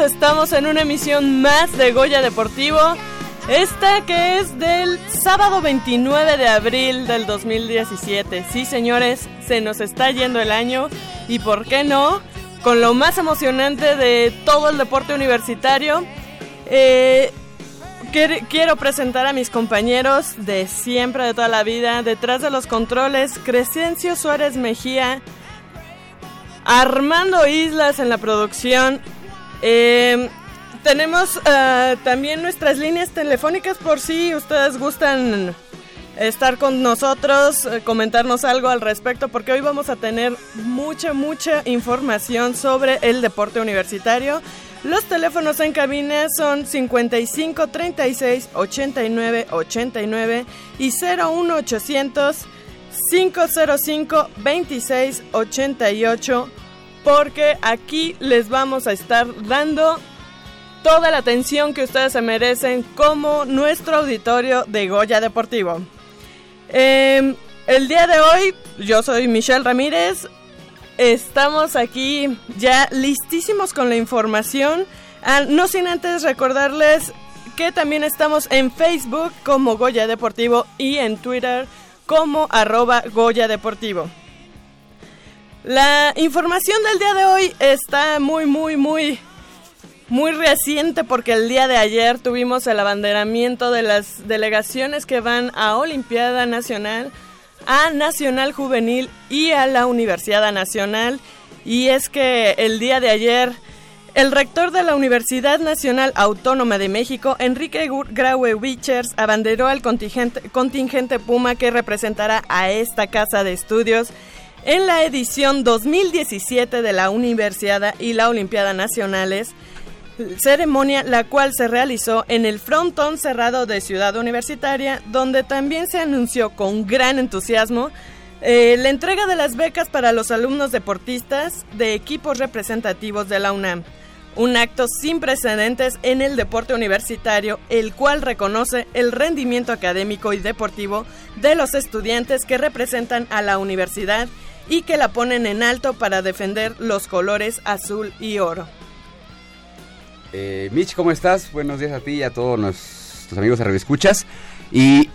Estamos en una emisión más de Goya Deportivo. Esta que es del sábado 29 de abril del 2017. Sí, señores, se nos está yendo el año y por qué no, con lo más emocionante de todo el deporte universitario. Eh, quiero presentar a mis compañeros de siempre, de toda la vida, detrás de los controles, Crescencio Suárez Mejía, Armando Islas en la producción eh, tenemos uh, también nuestras líneas telefónicas por si ustedes gustan estar con nosotros, eh, comentarnos algo al respecto, porque hoy vamos a tener mucha, mucha información sobre el deporte universitario. Los teléfonos en cabina son 55 36 89 89 y 01800 505 26 88 porque aquí les vamos a estar dando toda la atención que ustedes se merecen como nuestro auditorio de Goya Deportivo. Em, el día de hoy, yo soy Michelle Ramírez, estamos aquí ya listísimos con la información. Ah, no sin antes recordarles que también estamos en Facebook como Goya Deportivo y en Twitter como arroba Goya Deportivo. La información del día de hoy está muy, muy, muy, muy reciente porque el día de ayer tuvimos el abanderamiento de las delegaciones que van a Olimpiada Nacional, a Nacional Juvenil y a la Universidad Nacional. Y es que el día de ayer el rector de la Universidad Nacional Autónoma de México, Enrique Graue Wichers, abanderó al contingente, contingente Puma que representará a esta casa de estudios en la edición 2017 de la Universidad y la Olimpiada Nacionales, ceremonia la cual se realizó en el frontón cerrado de Ciudad Universitaria, donde también se anunció con gran entusiasmo eh, la entrega de las becas para los alumnos deportistas de equipos representativos de la UNAM. Un acto sin precedentes en el deporte universitario, el cual reconoce el rendimiento académico y deportivo de los estudiantes que representan a la universidad y que la ponen en alto para defender los colores azul y oro. Eh, Mitch, ¿cómo estás? Buenos días a ti y a todos nuestros amigos de Escuchas. ¿Y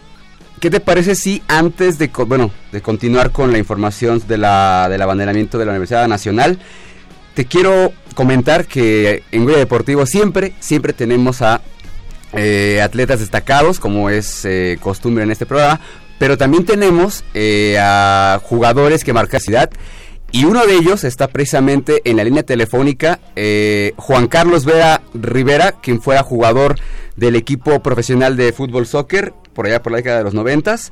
qué te parece si antes de, bueno, de continuar con la información de la, del abanderamiento de la Universidad Nacional, te quiero comentar que en Goya Deportivo siempre, siempre tenemos a eh, atletas destacados, como es eh, costumbre en este programa, pero también tenemos eh, a jugadores que marcan ciudad y uno de ellos está precisamente en la línea telefónica, eh, Juan Carlos Vera Rivera, quien fuera jugador del equipo profesional de fútbol soccer por allá por la década de los noventas.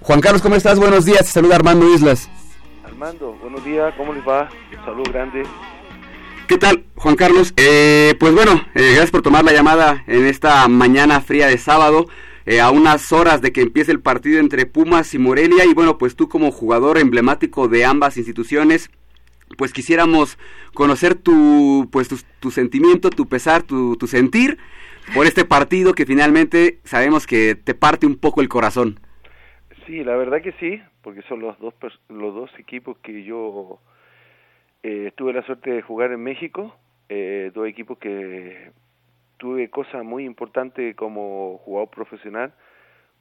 Juan Carlos, ¿cómo estás? Buenos días, saluda Armando Islas. Armando, buenos días, ¿cómo les va? Un saludo grande. ¿Qué tal, Juan Carlos? Eh, pues bueno, eh, gracias por tomar la llamada en esta mañana fría de sábado. Eh, a unas horas de que empiece el partido entre Pumas y Morelia. Y bueno, pues tú como jugador emblemático de ambas instituciones, pues quisiéramos conocer tu, pues tu, sentimiento, tu pesar, tu, tu sentir por este partido que finalmente sabemos que te parte un poco el corazón. Sí, la verdad que sí, porque son los dos, los dos equipos que yo eh, tuve la suerte de jugar en México, eh, dos equipos que tuve cosas muy importantes como jugador profesional,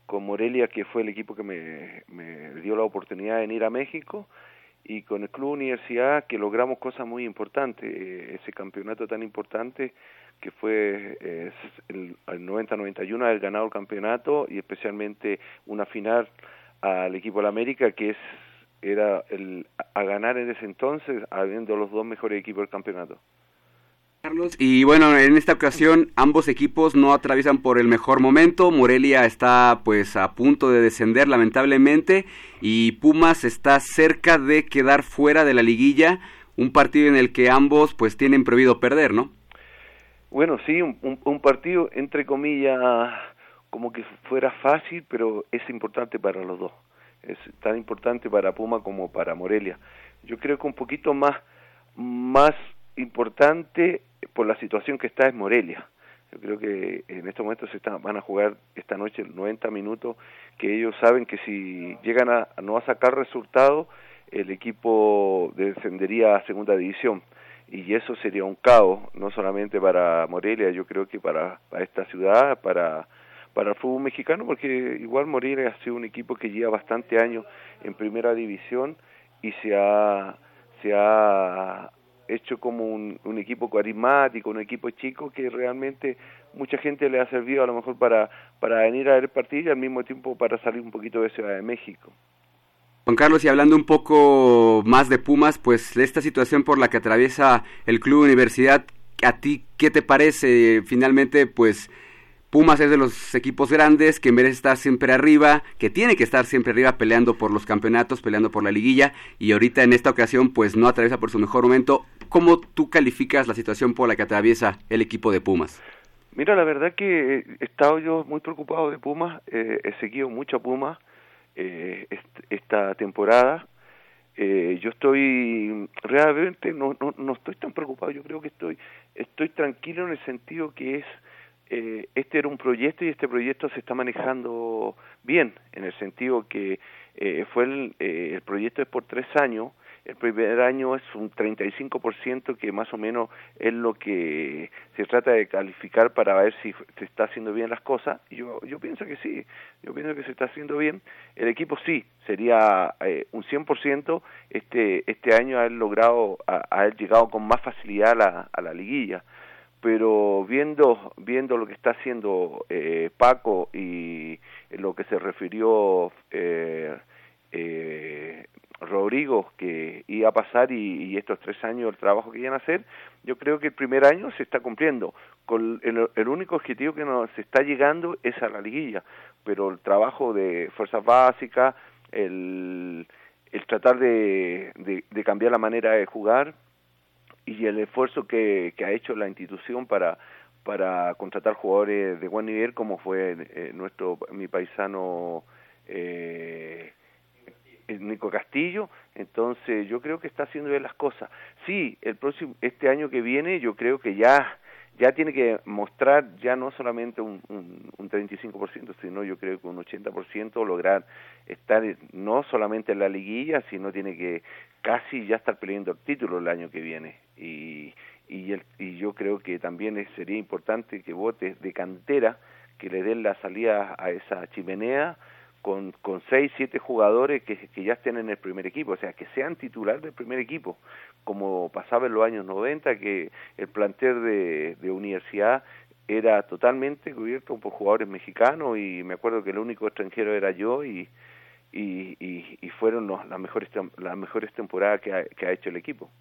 con Morelia, que fue el equipo que me, me dio la oportunidad de ir a México, y con el Club Universidad, que logramos cosas muy importantes, eh, ese campeonato tan importante que fue eh, el, el 90-91 haber ganado el campeonato y especialmente una final al equipo de la América que es era el a ganar en ese entonces habiendo los dos mejores equipos del campeonato. Y bueno, en esta ocasión ambos equipos no atraviesan por el mejor momento. Morelia está pues a punto de descender lamentablemente y Pumas está cerca de quedar fuera de la liguilla, un partido en el que ambos pues tienen prohibido perder, ¿no? Bueno, sí, un, un partido entre comillas como que fuera fácil, pero es importante para los dos. Es tan importante para Puma como para Morelia. Yo creo que un poquito más más importante por la situación que está es Morelia. Yo creo que en estos momentos se van a jugar esta noche 90 minutos, que ellos saben que si llegan a, no a sacar resultados, el equipo descendería a segunda división. Y eso sería un caos, no solamente para Morelia, yo creo que para, para esta ciudad, para, para el fútbol mexicano, porque igual Morelia ha sido un equipo que lleva bastante años en primera división y se ha, se ha hecho como un, un, equipo carismático, un equipo chico que realmente mucha gente le ha servido a lo mejor para, para venir a ver el partido y al mismo tiempo para salir un poquito de Ciudad de México. Juan Carlos, y hablando un poco más de Pumas, pues esta situación por la que atraviesa el Club Universidad, ¿a ti qué te parece? Finalmente, pues Pumas es de los equipos grandes que merece estar siempre arriba, que tiene que estar siempre arriba peleando por los campeonatos, peleando por la liguilla y ahorita en esta ocasión pues no atraviesa por su mejor momento. ¿Cómo tú calificas la situación por la que atraviesa el equipo de Pumas? Mira, la verdad que he estado yo muy preocupado de Pumas, eh, he seguido mucho a Pumas eh, esta temporada. Eh, yo estoy realmente no, no, no estoy tan preocupado, yo creo que estoy estoy tranquilo en el sentido que es eh, este era un proyecto y este proyecto se está manejando bien, en el sentido que eh, fue el, eh, el proyecto es por tres años, el primer año es un 35% que más o menos es lo que se trata de calificar para ver si se está haciendo bien las cosas. Yo, yo pienso que sí, yo pienso que se está haciendo bien. El equipo sí, sería eh, un 100% este, este año haber logrado, haber llegado con más facilidad a la, a la liguilla pero viendo viendo lo que está haciendo eh, Paco y lo que se refirió eh, eh, Rodrigo que iba a pasar y, estos tres años el trabajo que iban a hacer yo creo que el primer año se está cumpliendo. Con el, el único objetivo que nos está llegando es a la liguilla pero el trabajo de fuerzas básicas el, el tratar de, de cambiar la manera de jugar y el esfuerzo que, que ha hecho la institución para para contratar jugadores de buen nivel como fue eh, nuestro mi paisano eh, Nico Castillo. Entonces yo creo que está haciendo bien las cosas. Sí el próximo este año que viene yo creo que ya ya tiene que mostrar ya no solamente un, un, un 35%, sino yo creo que un 80% lograr estar no solamente en la liguilla, sino tiene que casi ya estar peleando el título el año que viene. Y, y, el, y yo creo que también sería importante que votes de cantera, que le den la salida a esa chimenea, con, con seis, siete jugadores que, que ya estén en el primer equipo, o sea, que sean titular del primer equipo, como pasaba en los años 90, que el plantel de, de universidad era totalmente cubierto por jugadores mexicanos y me acuerdo que el único extranjero era yo y, y, y, fueron las, mejores, las mejores temporadas que ha, hecho el equipo.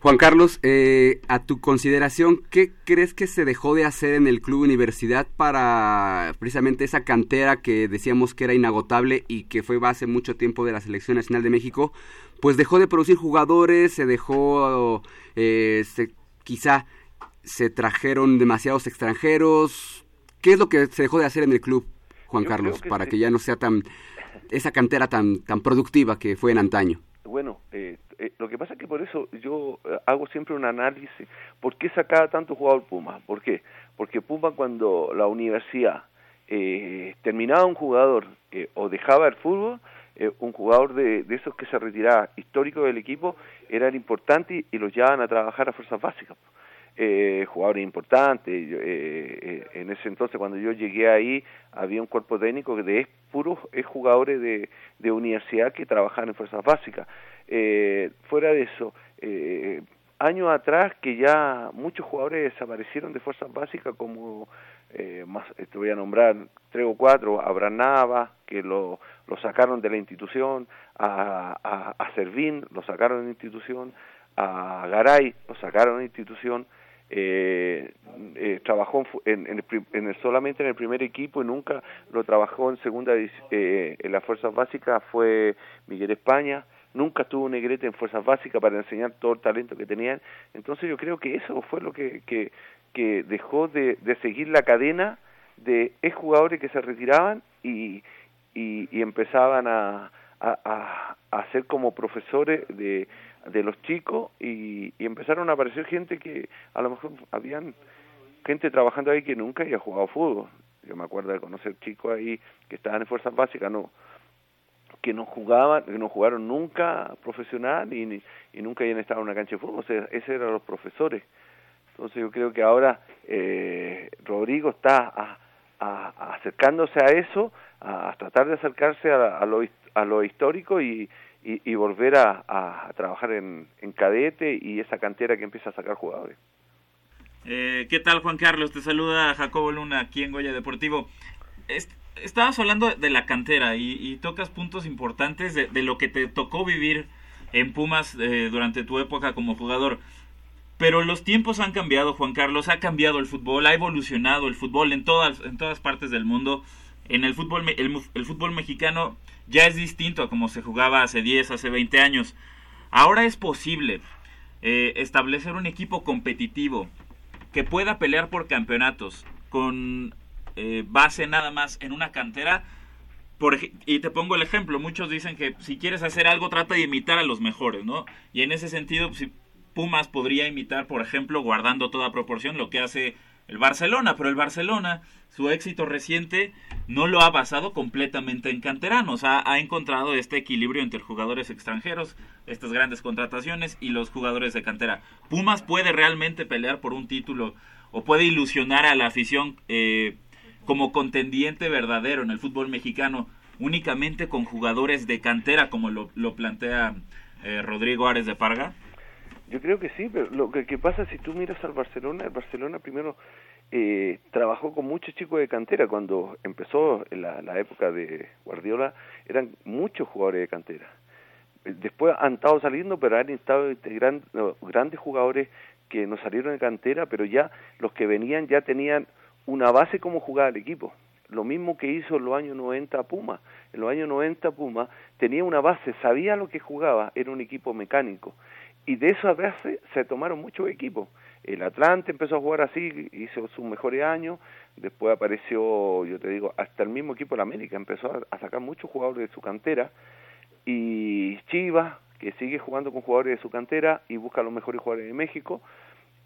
Juan Carlos, eh, a tu consideración, ¿qué crees que se dejó de hacer en el club universidad para precisamente esa cantera que decíamos que era inagotable y que fue base mucho tiempo de la Selección Nacional de México? Pues dejó de producir jugadores, se dejó, eh, quizá se trajeron demasiados extranjeros. ¿Qué es lo que se dejó de hacer en el club, Juan Carlos, para que ya no sea tan esa cantera tan tan productiva que fue en antaño? Bueno, eh, eh, lo que pasa es que por eso yo eh, hago siempre un análisis. ¿Por qué sacaba tanto jugador Puma? ¿Por qué? Porque Puma cuando la universidad terminaba un jugador o dejaba el fútbol, un jugador de, de, esos que se retiraba histórico del equipo, era importante y, y los llevaban a trabajar a fuerzas básicas eh, jugadores importantes. Eh, eh, en ese entonces, cuando yo llegué ahí, había un cuerpo técnico de es puros es jugadores de, de universidad que trabajaban en fuerzas básicas. Eh, fuera de eso, años atrás que ya muchos jugadores desaparecieron de fuerzas básicas, como eh, más, te voy a nombrar tres o cuatro, Abraham Nava, que lo, lo sacaron de la institución, a, a, a Servín, lo sacaron de la institución, a Garay, lo sacaron de la institución, eh, eh, trabajó en, en, el, solamente en el primer equipo y nunca lo trabajó en segunda eh, en las fuerzas básicas fue Miguel España. Nunca tuvo Negrete en fuerzas básicas para enseñar todo el talento que tenían. Entonces yo creo que eso fue lo que, que, que dejó de, de seguir la cadena de ex jugadores que se retiraban y, y, y empezaban a, a, a, ser como profesores de, de los chicos y, empezaron a aparecer gente que a lo mejor habían gente trabajando ahí que nunca había jugado fútbol. Yo me acuerdo de conocer chicos ahí que estaban en fuerzas básicas, no que no jugaban, que no jugaron nunca profesional y, y nunca habían estado en una cancha de fútbol, o sea, esos eran los profesores. Entonces yo creo que ahora eh, Rodrigo está a, acercándose a eso, a, tratar de acercarse a, lo, a lo histórico y, y, volver a, trabajar en, cadete y esa cantera que empieza a sacar jugadores. Eh, ¿Qué tal Juan Carlos? Te saluda Jacobo Luna aquí en Goya Deportivo. estabas hablando de la cantera y, tocas puntos importantes de, lo que te tocó vivir en Pumas eh, durante tu época como jugador. Pero los tiempos han cambiado, Juan Carlos, ha cambiado el fútbol, ha evolucionado el fútbol en todas, en todas partes del mundo. En el fútbol, el fútbol mexicano ya es distinto a como se jugaba hace 10, hace 20 años. Ahora es posible eh, establecer un equipo competitivo que pueda pelear por campeonatos con eh, base nada más en una cantera. Y te pongo el ejemplo, muchos dicen que si quieres hacer algo trata de imitar a los mejores, ¿no? Y en ese sentido, si Pumas podría imitar, por ejemplo, guardando toda proporción, lo que hace el Barcelona, pero el Barcelona, su éxito reciente no lo ha basado completamente en canteranos, ha, encontrado este equilibrio entre jugadores extranjeros, estas grandes contrataciones y los jugadores de cantera. Pumas puede realmente pelear por un título o puede ilusionar a la afición eh, como contendiente verdadero en el fútbol mexicano únicamente con jugadores de cantera como lo, lo plantea eh, Rodrigo Ares de Parga. Yo creo que sí, pero lo que, pasa si tú miras al Barcelona, el Barcelona primero eh, trabajó con muchos chicos de cantera. Cuando empezó la, la época de Guardiola, eran muchos jugadores de cantera. Después han estado saliendo, pero han estado integrando grandes jugadores que no salieron de cantera, pero ya los que venían ya tenían una base como jugaba el equipo. Lo mismo que hizo en los años 90 Puma. En los años 90 Puma tenía una base, sabía lo que jugaba, era un equipo mecánico y de esa base se tomaron muchos equipos. El Atlante empezó a jugar así, hizo sus mejores años, después apareció, yo te digo, hasta el mismo equipo de América, empezó a, sacar muchos jugadores de su cantera, y Chivas, que sigue jugando con jugadores de su cantera y busca los mejores jugadores de México,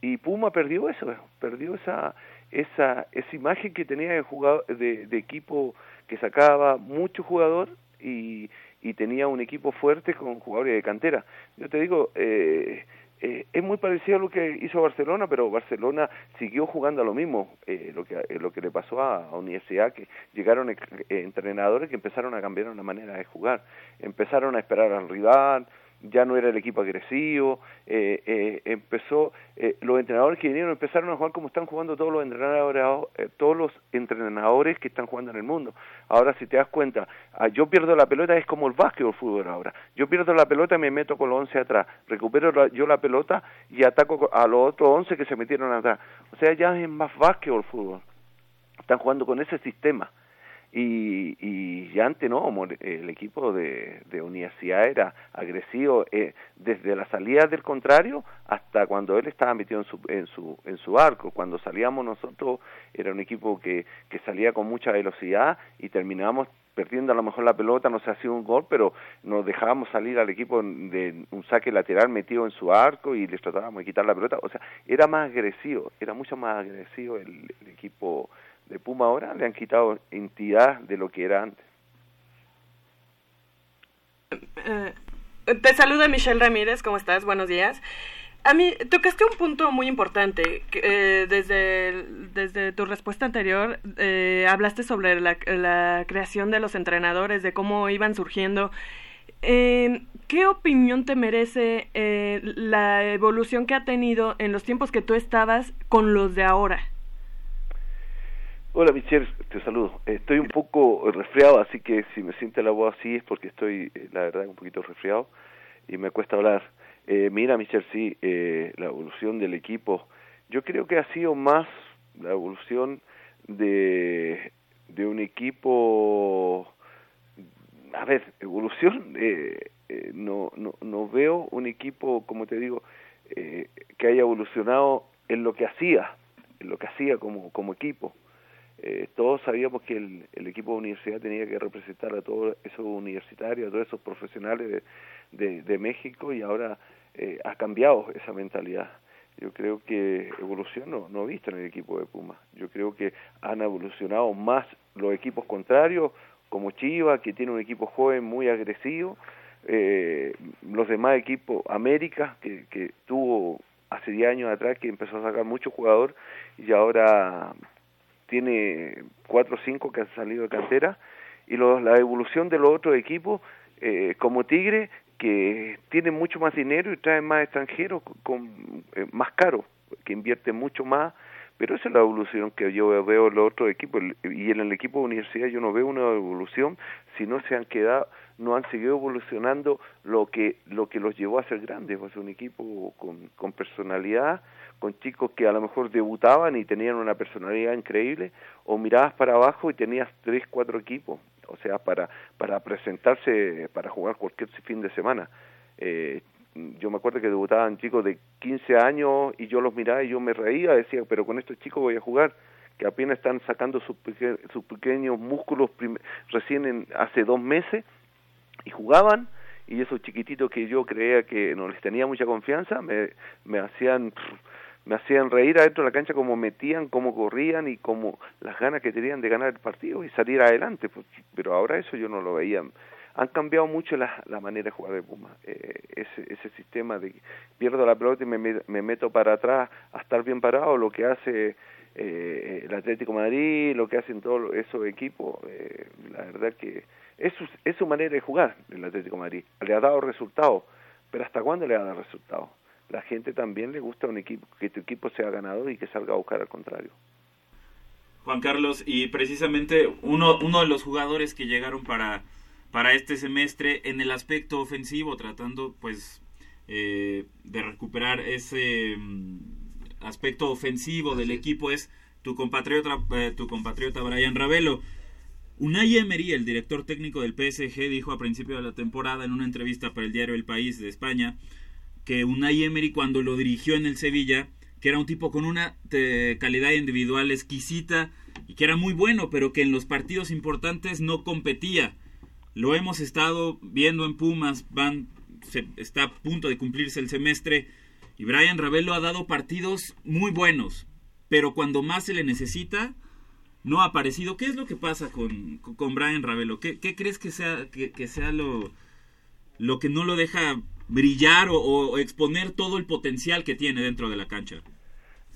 y Puma perdió eso, perdió esa esa esa imagen que tenía de, jugador, de, de equipo que sacaba mucho jugador y, y tenía un equipo fuerte con jugadores de cantera. Yo te digo, eh, eh, es muy parecido a lo que hizo Barcelona, pero Barcelona siguió jugando a lo mismo, eh, lo, que, eh, lo que le pasó a, a Universidad, que llegaron entrenadores que empezaron a cambiar una manera de jugar, empezaron a esperar al rival, ya no era el equipo agresivo, eh, eh, empezó, eh, los entrenadores que vinieron empezaron a jugar como están jugando todos los entrenadores, todos los entrenadores que están jugando en el mundo. Ahora si te das cuenta, ah, yo pierdo la pelota es como el básquet o el fútbol ahora. Yo pierdo la pelota y me meto con los 11 atrás, recupero yo la pelota y ataco a los otros 11 que se metieron atrás. O sea, ya es más básquet o el fútbol. Están jugando con ese sistema y, y ya antes no, el equipo de, de universidad era agresivo eh, desde la salida del contrario hasta cuando él estaba metido en su, en su, en su arco. Cuando salíamos nosotros era un equipo que, que salía con mucha velocidad y terminábamos perdiendo a lo mejor la pelota, no se hacía un gol, pero nos dejábamos salir al equipo de un saque lateral metido en su arco y les tratábamos de quitar la pelota. O sea, era más agresivo, era mucho más agresivo el, el equipo de Puma ahora le han quitado entidad de lo que era antes. Eh, te saluda Michelle Ramírez, ¿cómo estás? Buenos días. A mí tocaste un punto muy importante. Eh, desde, desde tu respuesta anterior eh, hablaste sobre la, la, creación de los entrenadores, de cómo iban surgiendo. ¿Qué opinión te merece la evolución que ha tenido en los tiempos que tú estabas con los de ahora? Hola Michelle, te saludo. Estoy un poco resfriado, así que si me siente la voz así es porque estoy, eh, la verdad, un poquito resfriado y me cuesta hablar. Eh, mira Michelle, sí, eh, la evolución del equipo, yo creo que ha sido más la evolución de, de un equipo, a ver, evolución, eh, eh no, no, no veo un equipo, como te digo, eh, que haya evolucionado en lo que hacía, en lo que hacía como, como equipo eh, todos sabíamos que el, el, equipo de universidad tenía que representar a todos esos universitarios, a todos esos profesionales de, de, México y ahora eh, ha cambiado esa mentalidad. Yo creo que evolución no, no he visto en el equipo de Puma. Yo creo que han evolucionado más los equipos contrarios, como Chivas, que tiene un equipo joven muy agresivo, eh, los demás equipos, América, que, que tuvo hace 10 años atrás, que empezó a sacar muchos jugadores y ahora tiene cuatro o cinco que han salido de cantera y la evolución de los otros equipos eh, como Tigre que tienen mucho más dinero y traen más extranjeros con, eh, más caros que invierten mucho más pero esa es la evolución que yo veo en los otros equipos y en el equipo de universidad yo no veo una evolución si no se han quedado no han seguido evolucionando lo que lo que los llevó a ser grandes pues un equipo con, con personalidad con chicos que a lo mejor debutaban y tenían una personalidad increíble, o mirabas para abajo y tenías tres, cuatro equipos, o sea, para, para presentarse, para jugar cualquier fin de semana. Eh, yo me acuerdo que debutaban chicos de 15 años y yo los miraba y yo me reía, decía, pero con estos chicos voy a jugar, que apenas están sacando sus, sus pequeños músculos recién en, hace dos meses y jugaban y esos chiquititos que yo creía que no les tenía mucha confianza me, me hacían me hacían reír adentro de la cancha como metían, cómo corrían y como las ganas que tenían de ganar el partido y salir adelante, pues, pero ahora eso yo no lo veía. Han cambiado mucho la, la manera de jugar de Puma, eh, ese, ese sistema de pierdo la pelota y me, me meto para atrás a estar bien parado, lo que hace eh, el Atlético Madrid, lo que hacen todos esos equipos, eh, la verdad que es su, es su manera de jugar el Atlético Madrid, le ha dado resultados, pero ¿hasta cuándo le ha dado resultados? La gente también le gusta un equipo, que tu equipo sea ganador y que salga a buscar al contrario. Juan Carlos, y precisamente uno, uno de los jugadores que llegaron para, para este semestre en el aspecto ofensivo, tratando pues eh, de recuperar ese mm, aspecto ofensivo del equipo es tu compatriota, eh, tu compatriota Brian Ravelo. Unai Emery, el director técnico del PSG, dijo a principio de la temporada en una entrevista para el diario El País de España que Unai Emery cuando lo dirigió en el Sevilla, que era un tipo con una calidad individual exquisita y que era muy bueno, pero que en los partidos importantes no competía. Lo hemos estado viendo en Pumas, van está a punto de cumplirse el semestre y Brian Ravelo ha dado partidos muy buenos, pero cuando más se le necesita no ha aparecido. ¿Qué es lo que pasa con, con Brian Ravelo? ¿Qué, qué crees que sea, que sea lo, lo que no lo deja brillar o, exponer todo el potencial que tiene dentro de la cancha?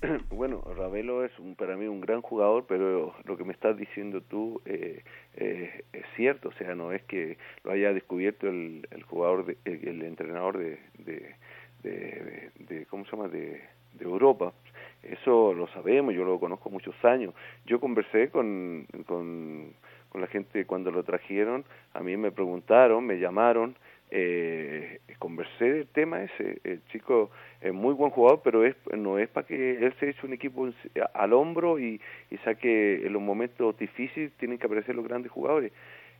Bueno, Ravelo es un, para mí un gran jugador, pero lo que me estás diciendo tú eh, eh, es cierto, o sea, no es que lo haya descubierto el, jugador, de, el, entrenador de, de, de, ¿cómo se llama?, de, de Europa. Eso lo sabemos, yo lo conozco muchos años. Yo conversé con, con, con la gente cuando lo trajeron, a mí me preguntaron, me llamaron, eh, conversé del tema ese. El chico es muy buen jugador, pero es no es para que él se eche un equipo al hombro y, y saque en los momentos difíciles tienen que aparecer los grandes jugadores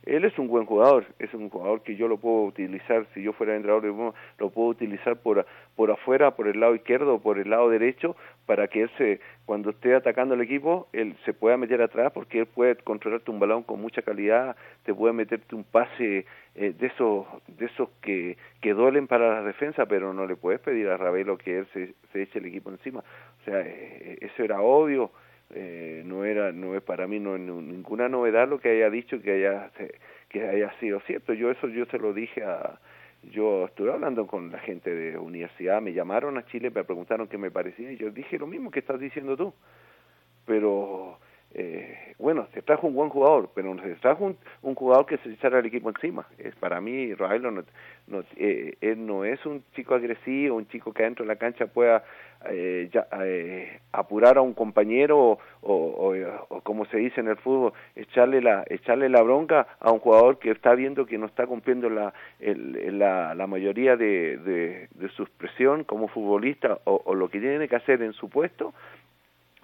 él es un buen jugador, es un jugador que yo lo puedo utilizar, si yo fuera entrenador, lo puedo utilizar por, por afuera, por el lado izquierdo o por el lado derecho, para que él se, cuando esté atacando el equipo, él se pueda meter atrás, porque él puede controlarte un balón con mucha calidad, te puede meterte un pase eh, de esos, de esos que, que duelen para la defensa, pero no le puedes pedir a Ravelo que él se, se eche el equipo encima. O sea, eh, eso era obvio eh, no era no es para mí no, ninguna novedad lo que haya dicho que haya que haya sido cierto yo eso yo se lo dije a yo estuve hablando con la gente de universidad me llamaron a Chile me preguntaron qué me parecía y yo dije lo mismo que estás diciendo tú. Pero eh, bueno, se trajo un buen jugador, pero se trajo un, jugador que se echara el equipo encima. Es para mí, Raelo no, no, eh, él no es un chico agresivo, un chico que adentro de la cancha pueda eh, ya, eh, apurar a un compañero o, o, o, como se dice en el fútbol, echarle la, echarle la bronca a un jugador que está viendo que no está cumpliendo la, el, la, la mayoría de, de, de su expresión como futbolista o, o lo que tiene que hacer en su puesto,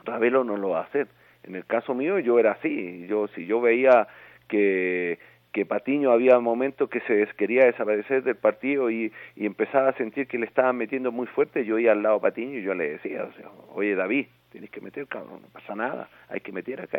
Ravelo no lo va a hacer en el caso mío yo era así, yo si yo veía que que Patiño había momentos que se quería desaparecer del partido y, y empezaba a sentir que le estaban metiendo muy fuerte, yo iba al lado de Patiño y yo le decía, o sea, oye David, tienes que meter, cabrón, no pasa nada, hay que meter acá.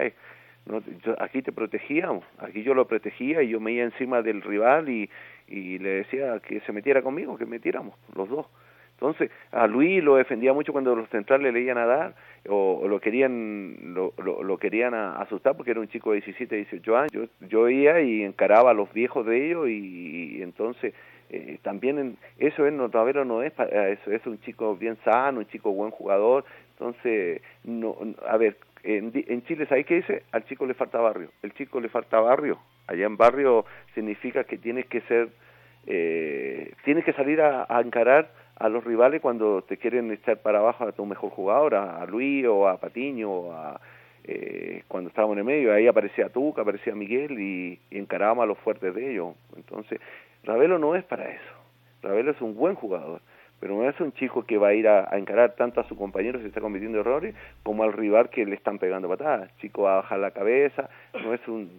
No, yo, aquí te protegíamos, aquí yo lo protegía y yo me iba encima del rival y, y le decía que se metiera conmigo, que metiéramos los dos. Entonces, a Luis lo defendía mucho cuando los centrales le iban a dar o, lo querían lo, lo, lo querían asustar porque era un chico de 17, 18 años. Yo, yo iba y encaraba a los viejos de ellos y, entonces eh, también en, eso es Notavero no es para eso es un chico bien sano, un chico buen jugador. Entonces, no a ver, en, en Chile, ¿sabes qué dice? Al chico le falta barrio. El chico le falta barrio. Allá en barrio significa que tienes que ser, eh, tienes que salir a, a encarar a los rivales cuando te quieren echar para abajo a tu mejor jugador, a, Luis o a Patiño o a, eh, cuando estábamos en el medio, ahí aparecía Tuca, aparecía Miguel y, y encarábamos a los fuertes de ellos. Entonces, Ravelo no es para eso. Ravelo es un buen jugador, pero no es un chico que va a ir a, a encarar tanto a su compañero si está cometiendo errores como al rival que le están pegando patadas. chico va a bajar la cabeza, no es un...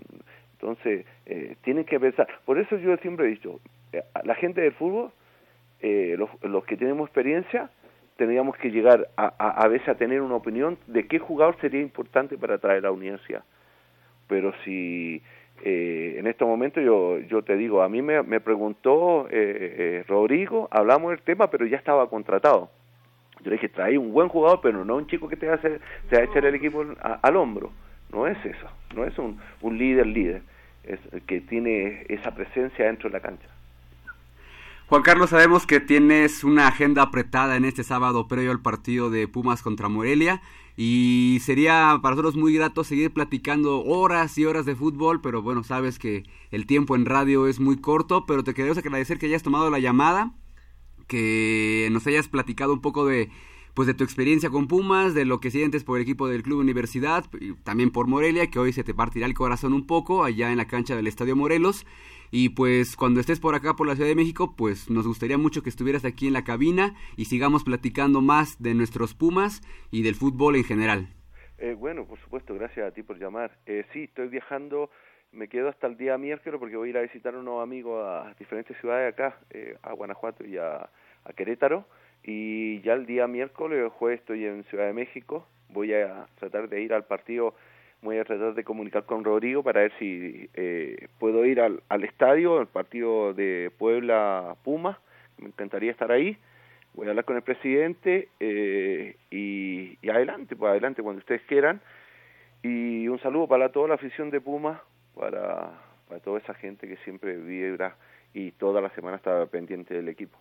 Entonces, eh, tienen que pensar. Por eso yo siempre he dicho, eh, la gente del fútbol eh, los, los, que tenemos experiencia tendríamos que llegar a, a, veces a tener una opinión de qué jugador sería importante para traer a la universidad. Pero si eh, en estos momentos yo, yo te digo, a mí me, me preguntó eh, eh, Rodrigo, hablamos del tema, pero ya estaba contratado. Yo le dije, trae un buen jugador, pero no un chico que te va a, te va a echar el equipo al hombro. No es eso, no es un, un líder líder, es que tiene esa presencia dentro de la cancha. Juan Carlos, sabemos que tienes una agenda apretada en este sábado previo al partido de Pumas contra Morelia y sería para nosotros muy grato seguir platicando horas y horas de fútbol, pero bueno, sabes que el tiempo en radio es muy corto, pero te queremos agradecer que hayas tomado la llamada, que nos hayas platicado un poco de pues de tu experiencia con Pumas, de lo que sientes por el equipo del Club Universidad, y también por Morelia, que hoy se te partirá el corazón un poco allá en la cancha del Estadio Morelos. Y pues cuando estés por acá, por la Ciudad de México, pues nos gustaría mucho que estuvieras aquí en la cabina y sigamos platicando más de nuestros Pumas y del fútbol en general. Eh, bueno, por supuesto, gracias a ti por llamar. Eh, sí, estoy viajando, me quedo hasta el día miércoles porque voy a ir a visitar a unos amigos a diferentes ciudades acá, eh, a Guanajuato y a, a Querétaro. Y ya el día miércoles, el jueves estoy en Ciudad de México, voy a tratar de ir al partido voy a tratar de comunicar con Rodrigo para ver si eh, puedo ir al, al estadio, al partido de Puebla Puma, me encantaría estar ahí, voy a hablar con el presidente eh, y, y, adelante, pues adelante cuando ustedes quieran, y un saludo para toda la afición de Puma, para, para toda esa gente que siempre vibra y toda la semana está pendiente del equipo.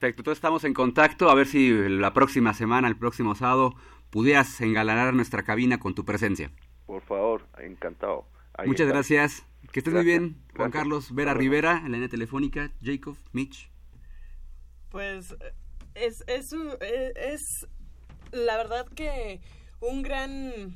Perfecto, entonces estamos en contacto, a ver si la próxima semana, el próximo sábado, pudieras engalanar nuestra cabina con tu presencia. Por favor, encantado. Muchas gracias. Que estés muy bien, Juan Carlos Vera Rivera, en la línea telefónica, Jacob, Mitch. Pues es, es, eh, es la verdad que un gran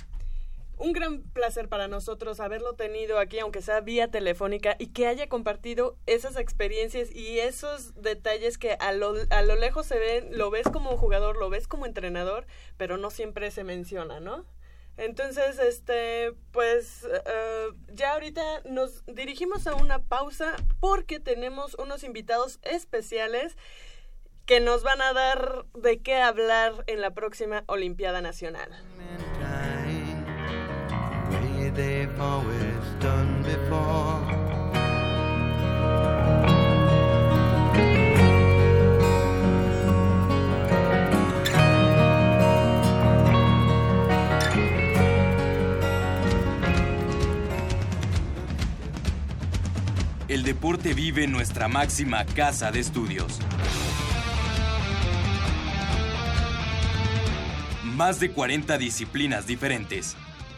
un gran placer para nosotros haberlo tenido aquí, aunque sea vía telefónica, y que haya compartido esas experiencias y esos detalles que a lo, a lo lejos se ven, lo ves como jugador, lo ves como entrenador, pero no siempre se menciona, ¿no? Entonces, este, pues eh, ya ahorita nos dirigimos a una pausa porque tenemos unos invitados especiales que nos van a dar de qué hablar en la próxima Olimpiada Nacional. El deporte vive en nuestra máxima casa de estudios. Más de 40 disciplinas diferentes,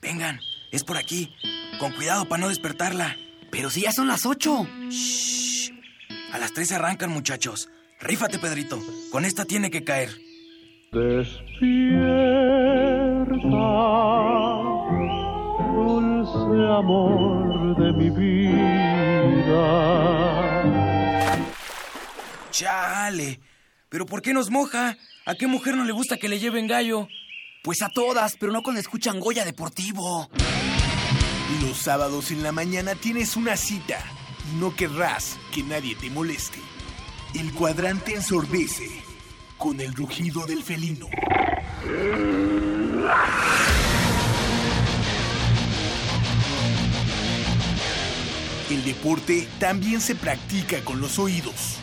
Vengan, es por aquí. Con cuidado para no despertarla. Pero si ya son las ocho. Shh. A las tres arrancan, muchachos. Rífate, Pedrito. Con esta tiene que caer. Despierta, dulce amor de mi vida. Chale. ¿Pero por qué nos moja? ¿A qué mujer no le gusta que le lleven gallo? Pues a todas, pero no con escuchan Goya Deportivo. Los sábados en la mañana tienes una cita y no querrás que nadie te moleste. El cuadrante ensordece con el rugido del felino. El deporte también se practica con los oídos.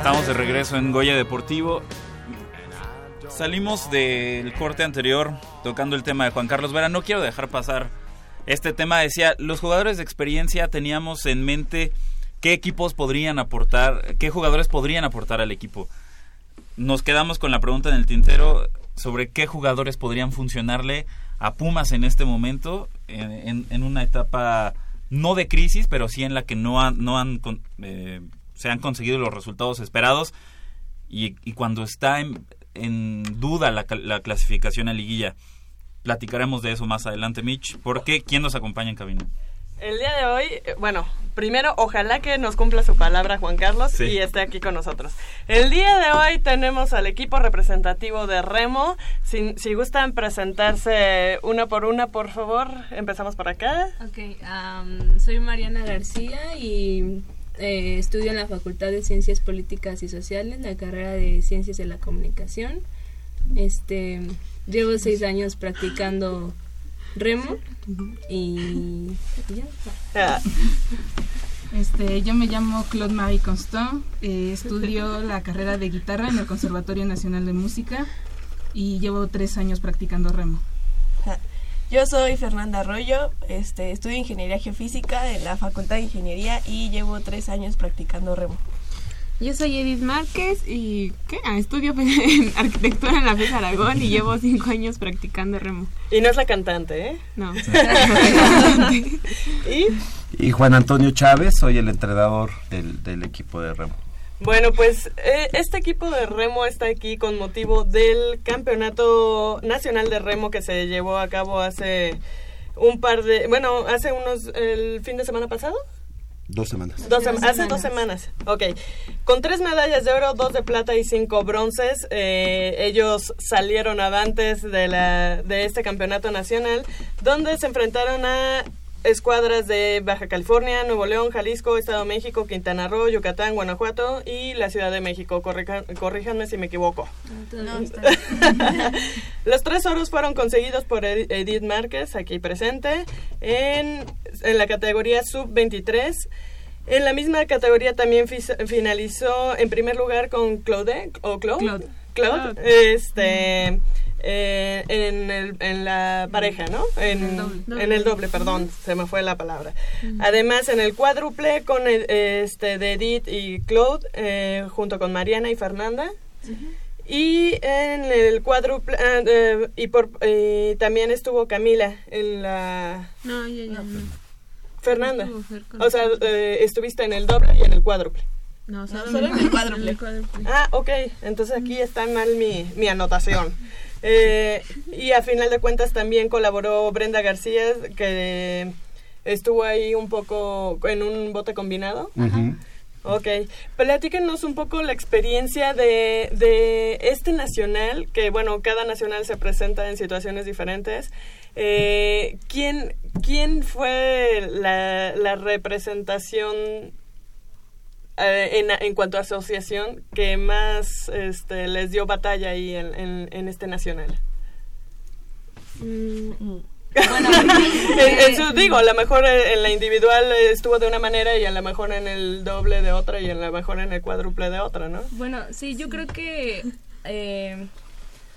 Estamos de regreso en Goya Deportivo. Salimos del corte anterior tocando el tema de Juan Carlos Vera. No quiero dejar pasar este tema. Decía, los jugadores de experiencia teníamos en mente qué equipos podrían aportar, qué jugadores podrían aportar al equipo. Nos quedamos con la pregunta en el tintero sobre qué jugadores podrían funcionarle a Pumas en este momento, en, una etapa no de crisis, pero sí en la que no han, no han eh, se han conseguido los resultados esperados y, y cuando está en, en duda la, la clasificación a liguilla. Platicaremos de eso más adelante, Mitch. ¿Por qué? ¿Quién nos acompaña en cabina? El día de hoy, eh, bueno, primero, ojalá que nos cumpla su palabra Juan Carlos Sí. y esté aquí con nosotros. El día de hoy tenemos al equipo representativo de Remo. Si, si gustan presentarse una por una, por favor, empezamos por acá. Ok, soy Mariana García y eh, estudio en la Facultad de Ciencias Políticas y Sociales, la carrera de Ciencias de la Comunicación. Este, llevo seis años practicando remo y ya. Ah, Este, yo me llamo Claude Marie Constant, eh, estudio la carrera de guitarra en el Conservatorio Nacional de Música y llevo tres años practicando remo. Yo soy Fernanda Arroyo, este, estudio Ingeniería Geofísica en la Facultad de Ingeniería y llevo tres años practicando remo. Yo soy Edith Márquez y ¿qué? Ah, estudio en arquitectura en la FES Aragón y llevo cinco años practicando remo. y no es la cantante, ¿eh? No. y Y Juan Antonio Chávez, soy el entrenador del, del equipo de remo. Bueno, pues eh, este equipo de remo está aquí con motivo del Campeonato Nacional de Remo que se llevó a cabo hace un par de, bueno, hace unos, el fin de semana pasado. Dos semanas. Dos sem- hace dos semanas, ok. Con tres medallas de oro, dos de plata y cinco bronces, eh, ellos salieron avantes de, la, de este campeonato nacional, donde se enfrentaron a escuadras de Baja California, Nuevo León, Jalisco, Estado de México, Quintana Roo, Yucatán, Guanajuato y la Ciudad de México. Corrijan- corríjanme si me equivoco. Los tres oros fueron conseguidos por Ed- Edith Márquez, aquí presente, en, en la categoría sub-23. En la misma categoría también finalizó en primer lugar con Claude, o Claude, Claude. Claude, este, eh, en, el- en la pareja, ¿no? En, el doble. en el doble, perdón, se me fue la palabra. Además, en el cuádruple con el- este de Edith y Claude, eh, junto con Mariana y Fernanda. Y en el cuádruple, ah, eh, y por, eh, también estuvo Camila en la... No, ya, ya, no. Fernanda. Fer O sea, eh, estuviste en el doble y en el cuádruple. No, solo, solo en el cuádruple. en el cuádruple. Ah, ok. Entonces aquí está mal mi, mi anotación. Eh, y a final de cuentas también colaboró Brenda García, que estuvo ahí un poco en un bote combinado. Ujú. Ok, platíquenos un poco la experiencia de, de este nacional, que bueno, cada nacional se presenta en situaciones diferentes. Eh, ¿quién, ¿Quién fue la, la representación eh, en, en cuanto a asociación que más este, les dio batalla ahí en, en, en este nacional? Mm, En- en su- digo, a lo mejor eh, en la individual eh, estuvo de una manera y a lo mejor en el doble de otra y a lo mejor en el cuádruple de otra, ¿no? Bueno, sí, yo creo que eh,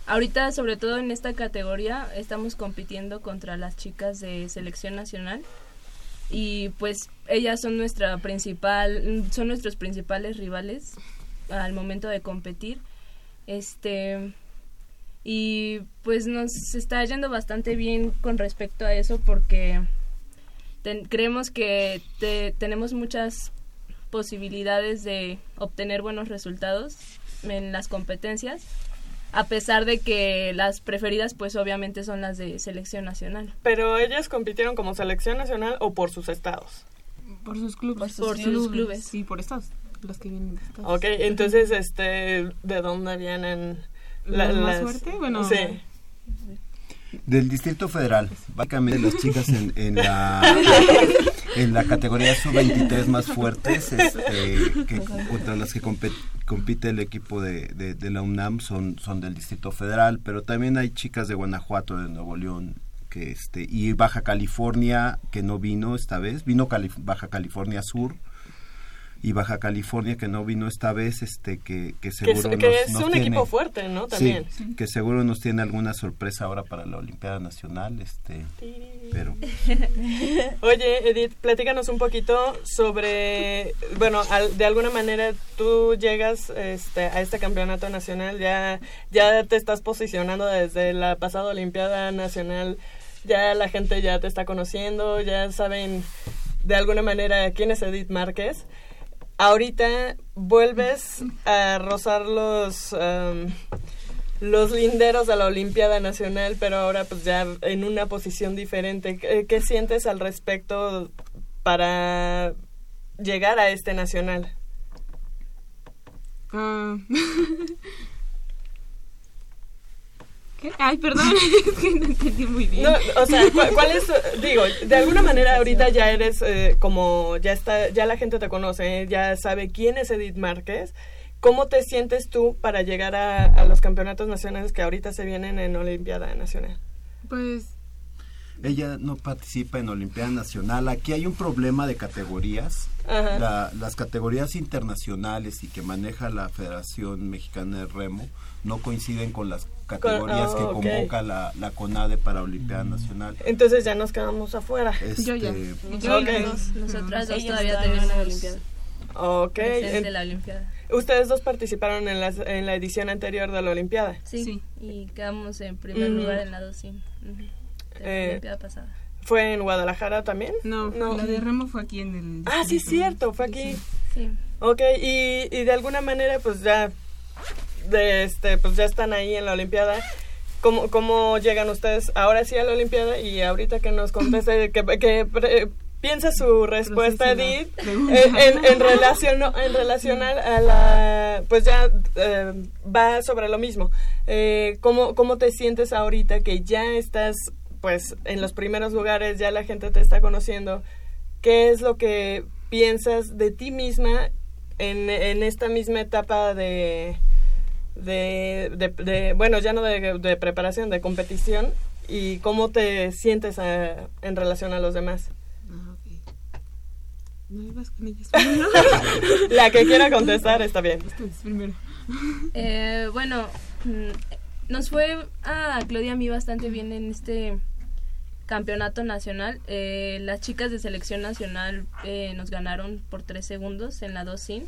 ahorita, sobre todo en esta categoría, estamos compitiendo contra las chicas de selección nacional y pues ellas son nuestra principal, son nuestros principales rivales al momento de competir. Este y pues nos está yendo bastante bien con respecto a eso porque creemos que te- tenemos muchas posibilidades de obtener buenos resultados en las competencias a pesar de que las preferidas pues obviamente son las de selección nacional Pero ellas compitieron como selección nacional o por sus estados. Por sus clubes. Por sus clubes. Sí, por estados. Los que vienen de estados. Ok, entonces, este, ¿de dónde vienen la- ¿Los más las- fuerte? Bueno, sí. Del Distrito Federal, básicamente las chicas en, en la en la categoría sub-23 más fuertes, este, que, contra las que compite el equipo de, de- la UNAM son, son del Distrito Federal, pero también hay chicas de Guanajuato, de Nuevo León, que este y Baja California que no vino esta vez, vino Baja California Sur y Baja California que no vino esta vez, este que, que seguro que nos- es nos un tiene- equipo fuerte, ¿no? También. Sí, que seguro nos tiene alguna sorpresa ahora para la Olimpiada Nacional, este, pero Oye, Edith, platícanos un poquito sobre, bueno, al- de alguna manera tú llegas este, a este campeonato nacional, ya, ya te estás posicionando desde la pasada Olimpiada Nacional, ya la gente ya te está conociendo, ya saben de alguna manera quién es Edith Márquez. Ahorita vuelves a rozar los... am, los linderos de la Olimpiada Nacional, pero ahora pues ya en una posición diferente. ¿Qué, qué sientes al respecto para llegar a este nacional? Ah. ¿Qué? Ay, perdón, es que no entendí muy bien. No, o sea, ¿cuál, cuál es, digo, de alguna manera ahorita ya eres eh, como, ya está, ya la gente te conoce, ¿eh? ya sabe quién es Edith Márquez. ¿Cómo te sientes tú para llegar a, a los campeonatos nacionales que ahorita se vienen en Olimpiada Nacional? Pues Ella no participa en Olimpiada Nacional. Aquí hay un problema de categorías. Ajá. La- las categorías internacionales y que maneja la Federación Mexicana de Remo no coinciden con las categorías oh, que ok. convoca la, la CONADE para Olimpiada Nacional. Entonces ya nos quedamos afuera. Este, Yo ya. Yo Ok. y dos, nosotras dos todavía tenemos en la Olimpiada. Ok. en- la Olimpiada. Ustedes dos participaron en, las, en la edición anterior de la Olimpiada. Sí, y quedamos en primer lugar en la dos, sí. Ujú. De la Eh, Olimpiada pasada. ¿Fue en Guadalajara también? No, la de Remo fue aquí en el... Ah, sí, es cierto, fue aquí. Sí. Ok, y, y de alguna manera, pues ya, de este, pues ya están ahí en la Olimpiada. ¿Cómo, ¿Cómo llegan ustedes ahora sí a la Olimpiada? Y ahorita que nos conteste, que, que pre- piensa su respuesta, Edith, en, en, en relación, no, en relación a, a la, pues ya eh, va sobre lo mismo. Eh, ¿cómo, ¿Cómo te sientes ahorita que ya estás, pues, en los primeros lugares, ya la gente te está conociendo? ¿Qué es lo que piensas de ti misma en, en esta misma etapa de, de, de- de- bueno, ya no de, de preparación, de competición? ¿Y cómo te sientes a- en relación a los demás? no ibas con ellas. La que quiera contestar está bien. Ustedes primero. Eh, bueno, mm, nos fue a Claudia y a mí bastante bien en este campeonato nacional. Eh, las chicas de selección nacional eh, nos ganaron por tres segundos en la 2 sin.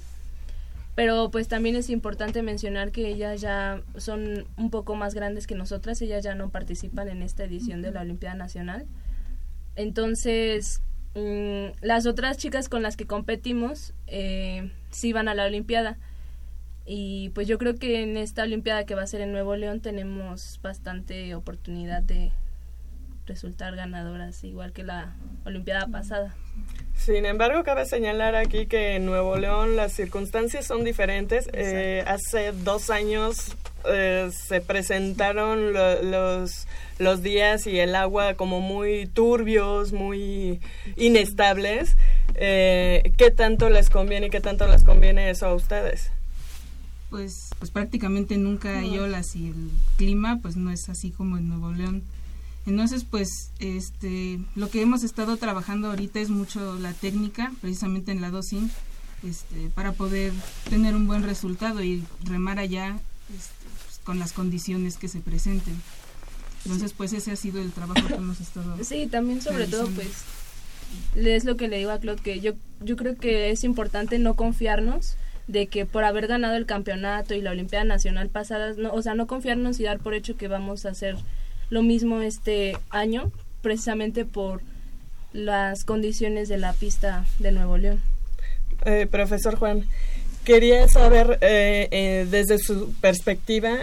Pero pues también es importante mencionar que ellas ya son un poco más grandes que nosotras, ellas ya no participan en esta edición de la Olimpiada Nacional. Entonces, mm, las otras chicas con las que competimos eh, sí van a la Olimpiada. Y pues yo creo que en esta Olimpiada que va a ser en Nuevo León tenemos bastante oportunidad de resultar ganadoras, igual que la Olimpiada pasada. Sin embargo, cabe señalar aquí que en Nuevo León las circunstancias son diferentes. Eh, hace dos años eh, se presentaron lo- los, los días y el agua como muy turbios, muy inestables. Eh, ¿Qué tanto les conviene y qué tanto les conviene eso a ustedes? Pues, pues prácticamente nunca hay olas y el clima pues no es así como en Nuevo León. Entonces, pues, este, lo que hemos estado trabajando ahorita es mucho la técnica, precisamente en la DOSIN, este, para poder tener un buen resultado y remar allá este, pues, con las condiciones que se presenten. Entonces, pues ese ha sido el trabajo que hemos estado Sí, también sobre todo pues es lo que le digo a Claude que yo yo creo que es importante no confiarnos de que por haber ganado el campeonato y la Olimpiada Nacional pasada, no, o sea, no confiarnos y dar por hecho que vamos a hacer lo mismo este año, precisamente por las condiciones de la pista de Nuevo León. Eh, profesor Juan, quería saber eh, eh, desde su perspectiva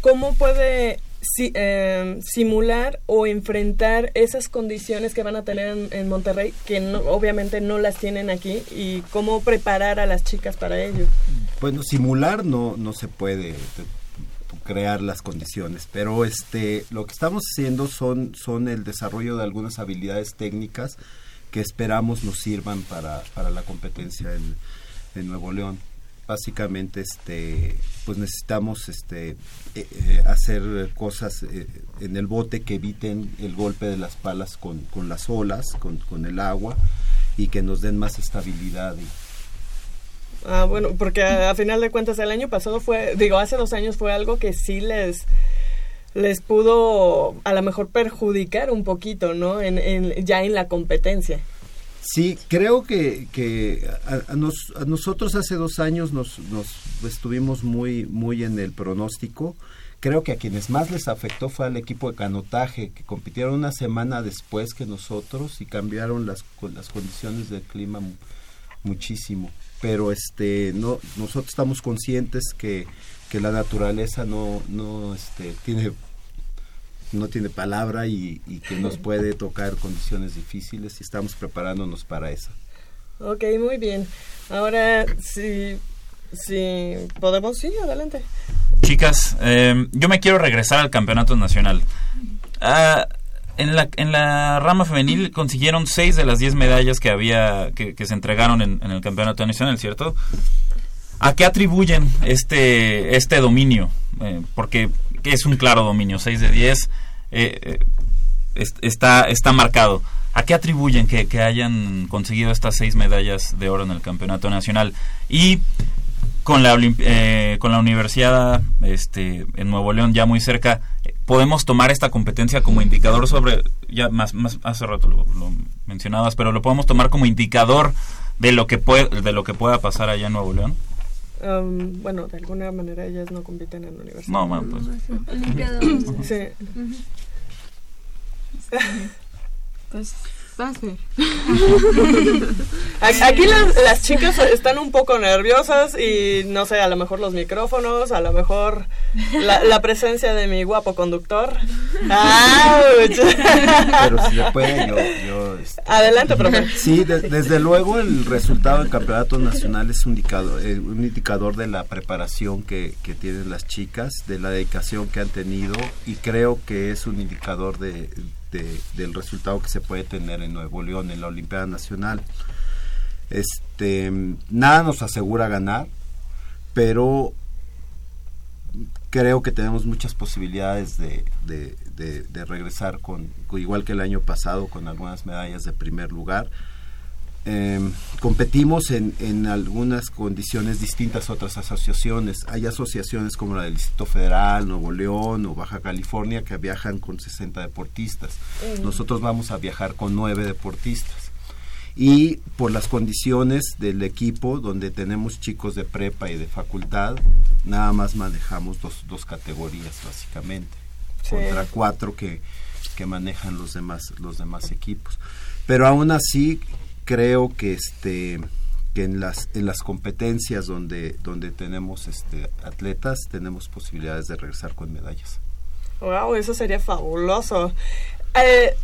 cómo puede si- eh, simular o enfrentar esas condiciones que van a tener en, en Monterrey, que no- obviamente no las tienen aquí, y cómo preparar a las chicas para ello. Bueno, simular no, no se puede crear las condiciones, pero este lo que estamos haciendo son, son el desarrollo de algunas habilidades técnicas que esperamos nos sirvan para, para la competencia en, en Nuevo León. Básicamente, este, pues necesitamos este, eh, eh, hacer cosas eh, en el bote que eviten el golpe de las palas con, con las olas, con, con el agua y que nos den más estabilidad y, Ah, bueno, porque a, final de cuentas el año pasado fue, digo, hace dos años fue algo que sí les les pudo a lo mejor perjudicar un poquito, ¿no? En, ya en la competencia. Sí, creo que, que a, nos- a nosotros hace dos años nos, nos estuvimos muy, muy en el pronóstico. Creo que a quienes más les afectó fue al equipo de canotaje, que compitieron una semana después que nosotros y cambiaron las, las condiciones del clima mu- muchísimo. Pero este, no, nosotros estamos conscientes que, que la naturaleza no, no este, tiene no tiene palabra y, y que nos puede tocar condiciones difíciles y estamos preparándonos para eso. Ok, muy bien. Ahora, si, si podemos, sí, adelante. Chicas, eh, yo me quiero regresar al campeonato nacional. Ah, en, la, en la rama femenil consiguieron seis de las diez medallas que había que, se entregaron en, el campeonato nacional, ¿cierto? ¿A qué atribuyen este, este dominio? Eh, porque es un claro dominio, 6 de 10 eh, eh, es- está, está marcado. ¿A qué atribuyen que, hayan conseguido estas seis medallas de oro en el campeonato nacional? Y con la, eh, con la universidad este, en Nuevo León ya muy cerca, podemos tomar esta competencia como indicador sobre, ya más, más hace rato lo, lo mencionabas, pero lo podemos tomar como indicador de lo que puede, de lo que pueda pasar allá en Nuevo León. Um, bueno, de alguna manera ellas no compiten en la universidad. No, bueno, pues. Sí. Pues. Aquí las, las chicas están un poco nerviosas y no sé, a lo mejor los micrófonos, a lo mejor la, la presencia de mi guapo conductor. ¡Auch! Pero si se puede, yo... yo, este, Adelante, profe. Sí, de- desde luego el resultado del campeonato nacional es un indicador, eh, un indicador de la preparación que, que tienen las chicas, de la dedicación que han tenido y creo que es un indicador de, de- del resultado que se puede tener en Nuevo León en la Olimpiada Nacional. Este, nada nos asegura ganar, pero creo que tenemos muchas posibilidades de, de- de- regresar con- igual que el año pasado, con algunas medallas de primer lugar. Eh, competimos en, en algunas condiciones distintas a otras asociaciones. Hay asociaciones como la del Distrito Federal, Nuevo León o Baja California que viajan con 60 deportistas. Mm. Nosotros vamos a viajar con 9 deportistas. Y por las condiciones del equipo, donde tenemos chicos de prepa y de facultad, nada más manejamos dos, dos categorías básicamente, Sí. contra cuatro que, que manejan los demás, los demás equipos. Pero aún así creo que este que en las en las competencias donde donde tenemos este atletas tenemos posibilidades de regresar con medallas. Wow, eso sería fabuloso. Eh,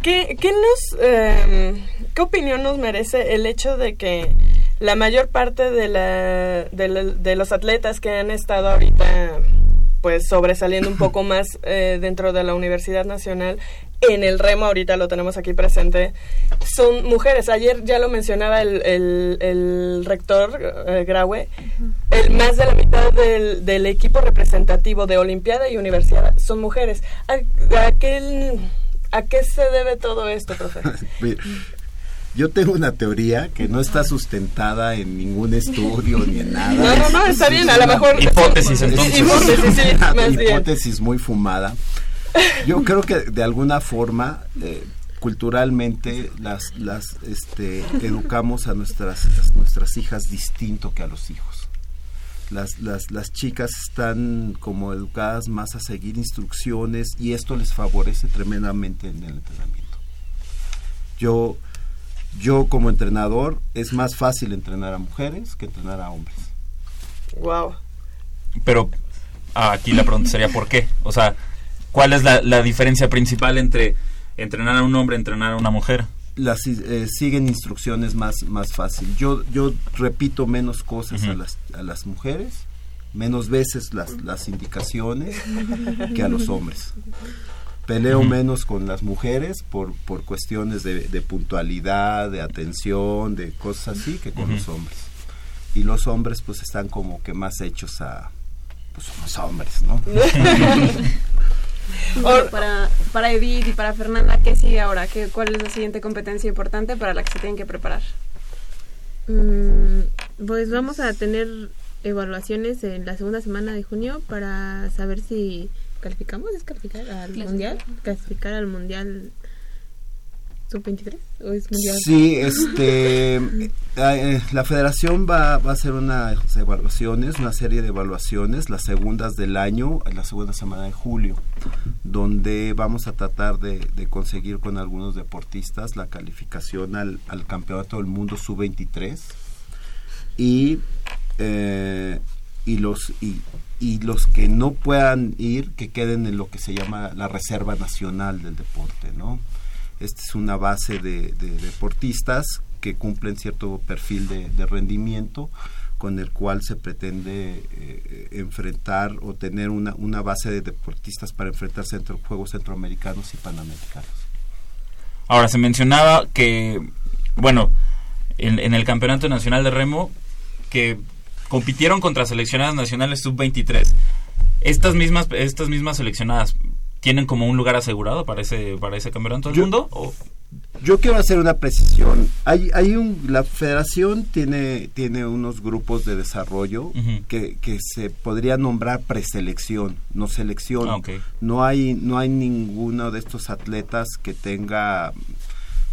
¿qué, qué nos, eh, ¿Qué opinión nos merece el hecho de que la mayor parte de, la, de, la- de los atletas que han estado ahorita pues sobresaliendo un poco más eh, dentro de la Universidad Nacional en el remo, ahorita lo tenemos aquí presente, son mujeres. Ayer ya lo mencionaba el, el, el rector eh, Graue, el más de la mitad del, del equipo representativo de Olimpiada y Universidad son mujeres. ¿A, a qué, a qué se debe todo esto, profe? Yo tengo una teoría que no está sustentada en ningún estudio ni en nada. No, no, no, Es- está es bien, a lo mejor- Hipótesis, es entonces. Hipótesis, sí, una más bien. hipótesis muy fumada. Yo creo que de alguna forma, eh, culturalmente, las, las este, educamos a nuestras, a nuestras hijas distinto que a los hijos. Las, las, las chicas están como educadas más a seguir instrucciones y esto les favorece tremendamente en el entrenamiento. Yo, yo como entrenador es más fácil entrenar a mujeres que entrenar a hombres. Wow. Pero ah, aquí la pregunta sería ¿por qué? O sea, ¿cuál es la, la diferencia principal entre entrenar a un hombre y entrenar a una mujer? las eh, siguen instrucciones más más fácil. Yo yo repito menos cosas a Ujú. las a las mujeres, menos veces las las indicaciones que a los hombres. Peleo Ujú. menos con las mujeres por por cuestiones de, de puntualidad, de atención, de cosas así que con Ujú. los hombres. Y los hombres pues están como que más hechos a pues somos hombres, ¿no? Bueno, para, para Edith y para Fernanda, ¿qué sigue ahora? ¿Qué, ¿Cuál es la siguiente competencia importante para la que se tienen que preparar? Mm, pues vamos a tener evaluaciones en la segunda semana de junio para saber si calificamos, es calificar al Clasificar. mundial, clasificar al mundial sub 23 o es mundial. Sí, este, eh, la federación va, va a hacer unas evaluaciones, una serie de evaluaciones, las segundas del año, en la segunda semana de julio, donde vamos a tratar de, de conseguir con algunos deportistas la calificación al, al campeonato del mundo sub-23 y, eh, y los y, y los que no puedan ir que queden en lo que se llama la reserva nacional del deporte, ¿no? Esta es una base de, de deportistas que cumplen cierto perfil de, rendimiento con el cual se pretende eh, enfrentar o tener una, base de deportistas para enfrentarse entre Juegos Centroamericanos y Panamericanos. Ahora, se mencionaba que, bueno, en, en el Campeonato Nacional de Remo, que compitieron contra seleccionadas nacionales sub-23. Estas mismas, estas mismas seleccionadas, ¿tienen como un lugar asegurado para ese, para ese campeonato del mundo? ¿O? Yo quiero hacer una precisión. Hay, hay un, la federación tiene, tiene unos grupos de desarrollo que, que se podría nombrar preselección, no selección. Ah. No hay, no hay ninguno de estos atletas que tenga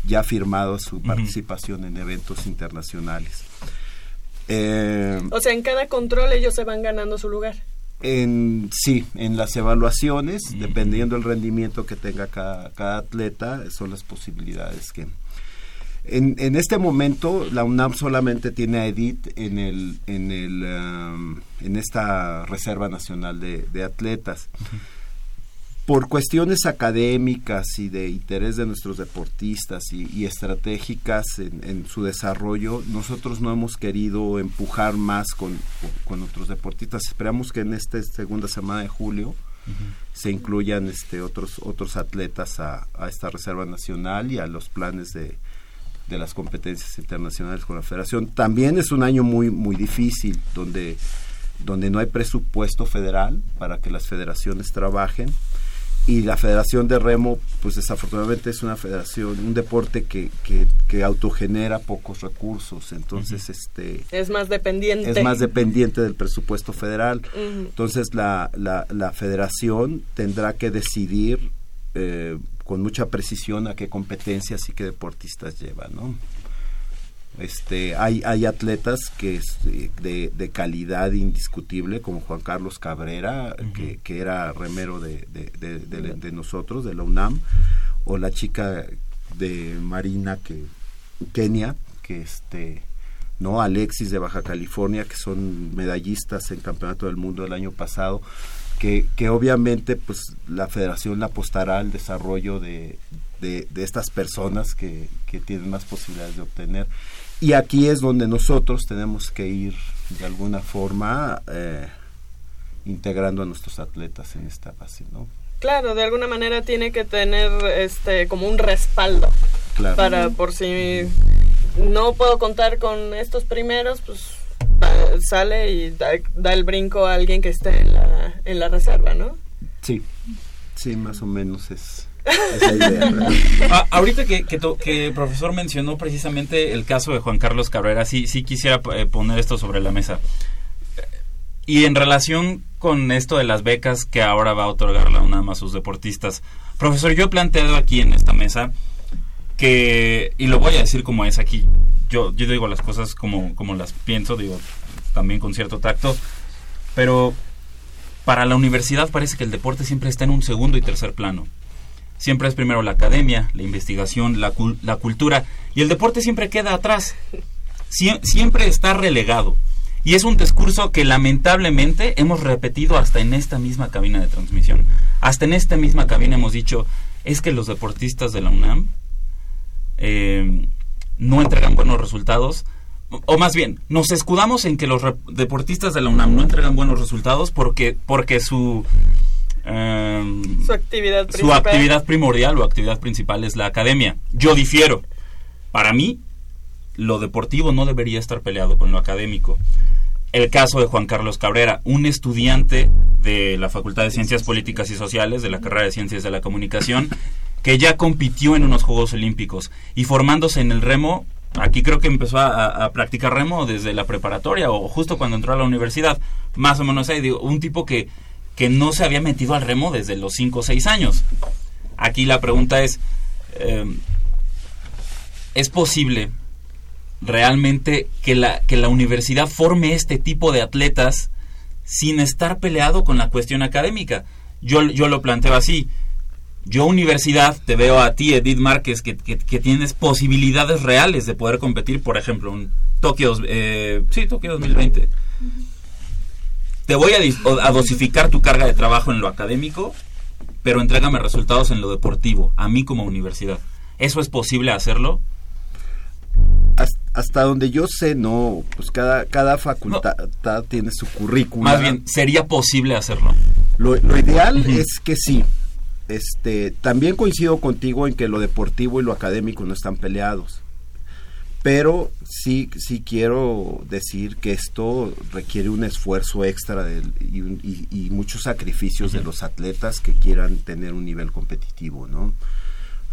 ya firmado su participación en eventos internacionales. Eh, O sea, en cada control ellos se van ganando su lugar. En, sí, en las evaluaciones, dependiendo del rendimiento que tenga cada, cada atleta, son las posibilidades que... En, en este momento, la UNAM solamente tiene a Edith en, el, en, el, um, en esta Reserva Nacional de, de Atletas. Por cuestiones académicas y de interés de nuestros deportistas y, y estratégicas en, en su desarrollo, nosotros no hemos querido empujar más con, con, con otros deportistas. Esperamos que en esta segunda semana de julio se incluyan este otros otros atletas a, a esta reserva nacional y a los planes de, de las competencias internacionales con la federación. También es un año muy muy difícil donde donde no hay presupuesto federal para que las federaciones trabajen y la Federación de Remo, pues desafortunadamente es una federación, un deporte que, que, que autogenera pocos recursos, entonces este Es más dependiente. es más dependiente del presupuesto federal. Entonces la, la, la federación tendrá que decidir eh, con mucha precisión a qué competencias y qué deportistas lleva, ¿no? Este, hay, hay atletas que es de, de calidad indiscutible, como Juan Carlos Cabrera, que, que era remero de, nosotros, de la UNAM, o la chica de Marina, que Kenia, que este, no Alexis de Baja California, que son medallistas en Campeonato del Mundo del año pasado, que, que obviamente pues la federación le apostará al desarrollo de, de, de estas personas que, que tienen más posibilidades de obtener. Y aquí es donde nosotros tenemos que ir de alguna forma eh, integrando a nuestros atletas en esta base, ¿no? Claro, de alguna manera tiene que tener este como un respaldo Claro. para por si no puedo contar con estos primeros, pues sale y da, da el brinco a alguien que esté en la, en la reserva, ¿no? Sí, sí, más o menos es, Ah, ahorita que el profesor mencionó precisamente el caso de Juan Carlos Cabrera, sí, sí quisiera eh, poner esto sobre la mesa. Y en relación con esto de las becas que ahora va a otorgar la UNAM a sus deportistas, profesor, yo he planteado aquí en esta mesa que, y lo voy a decir como es aquí, yo, yo digo las cosas como, como las pienso, digo también con cierto tacto, pero para la universidad parece que el deporte siempre está en un segundo y tercer plano. Siempre es primero la academia, la investigación, la, cul- la cultura, y el deporte siempre queda atrás. Sie- siempre está relegado. Y es un discurso que lamentablemente hemos repetido hasta en esta misma cabina de transmisión. Hasta en esta misma cabina hemos dicho, es que los deportistas de la UNAM eh, no entregan buenos resultados. O- más bien, nos escudamos en que los deportistas de la UNAM no entregan buenos resultados porque, porque su, em, Su actividad su principal. actividad primordial o actividad principal es la academia. Yo difiero. Para mí, lo deportivo no debería estar peleado con lo académico. El caso de Juan Carlos Cabrera, un estudiante de la Facultad de Ciencias Políticas y Sociales, de la carrera de Ciencias de la Comunicación, que ya compitió en unos Juegos Olímpicos y formándose en el remo, aquí creo que empezó a, a- a practicar remo desde la preparatoria o justo cuando entró a la universidad, más o menos ahí, digo, un tipo que, que no se había metido al remo desde los 5 o 6 años. Aquí la pregunta es, eh, ¿es posible realmente que la, que la universidad forme este tipo de atletas sin estar peleado con la cuestión académica? Yo, yo lo planteo así. Yo universidad te veo a ti, Edith Márquez, que, que- tienes posibilidades reales de poder competir, por ejemplo, en Tokio, eh, sí, Tokio 2020. Te voy a, a dosificar tu carga de trabajo en lo académico, pero entrégame resultados en lo deportivo, a mí como universidad. ¿Eso es posible hacerlo? hasta donde yo sé, no, pues cada, cada facultad tiene su currículum. Más bien, ¿sería posible hacerlo? Lo, lo ideal es que sí. Este, también coincido contigo en que lo deportivo y lo académico no están peleados. Pero sí, sí quiero decir que esto requiere un esfuerzo extra y, un- y- y muchos sacrificios de los atletas que quieran tener un nivel competitivo, ¿no?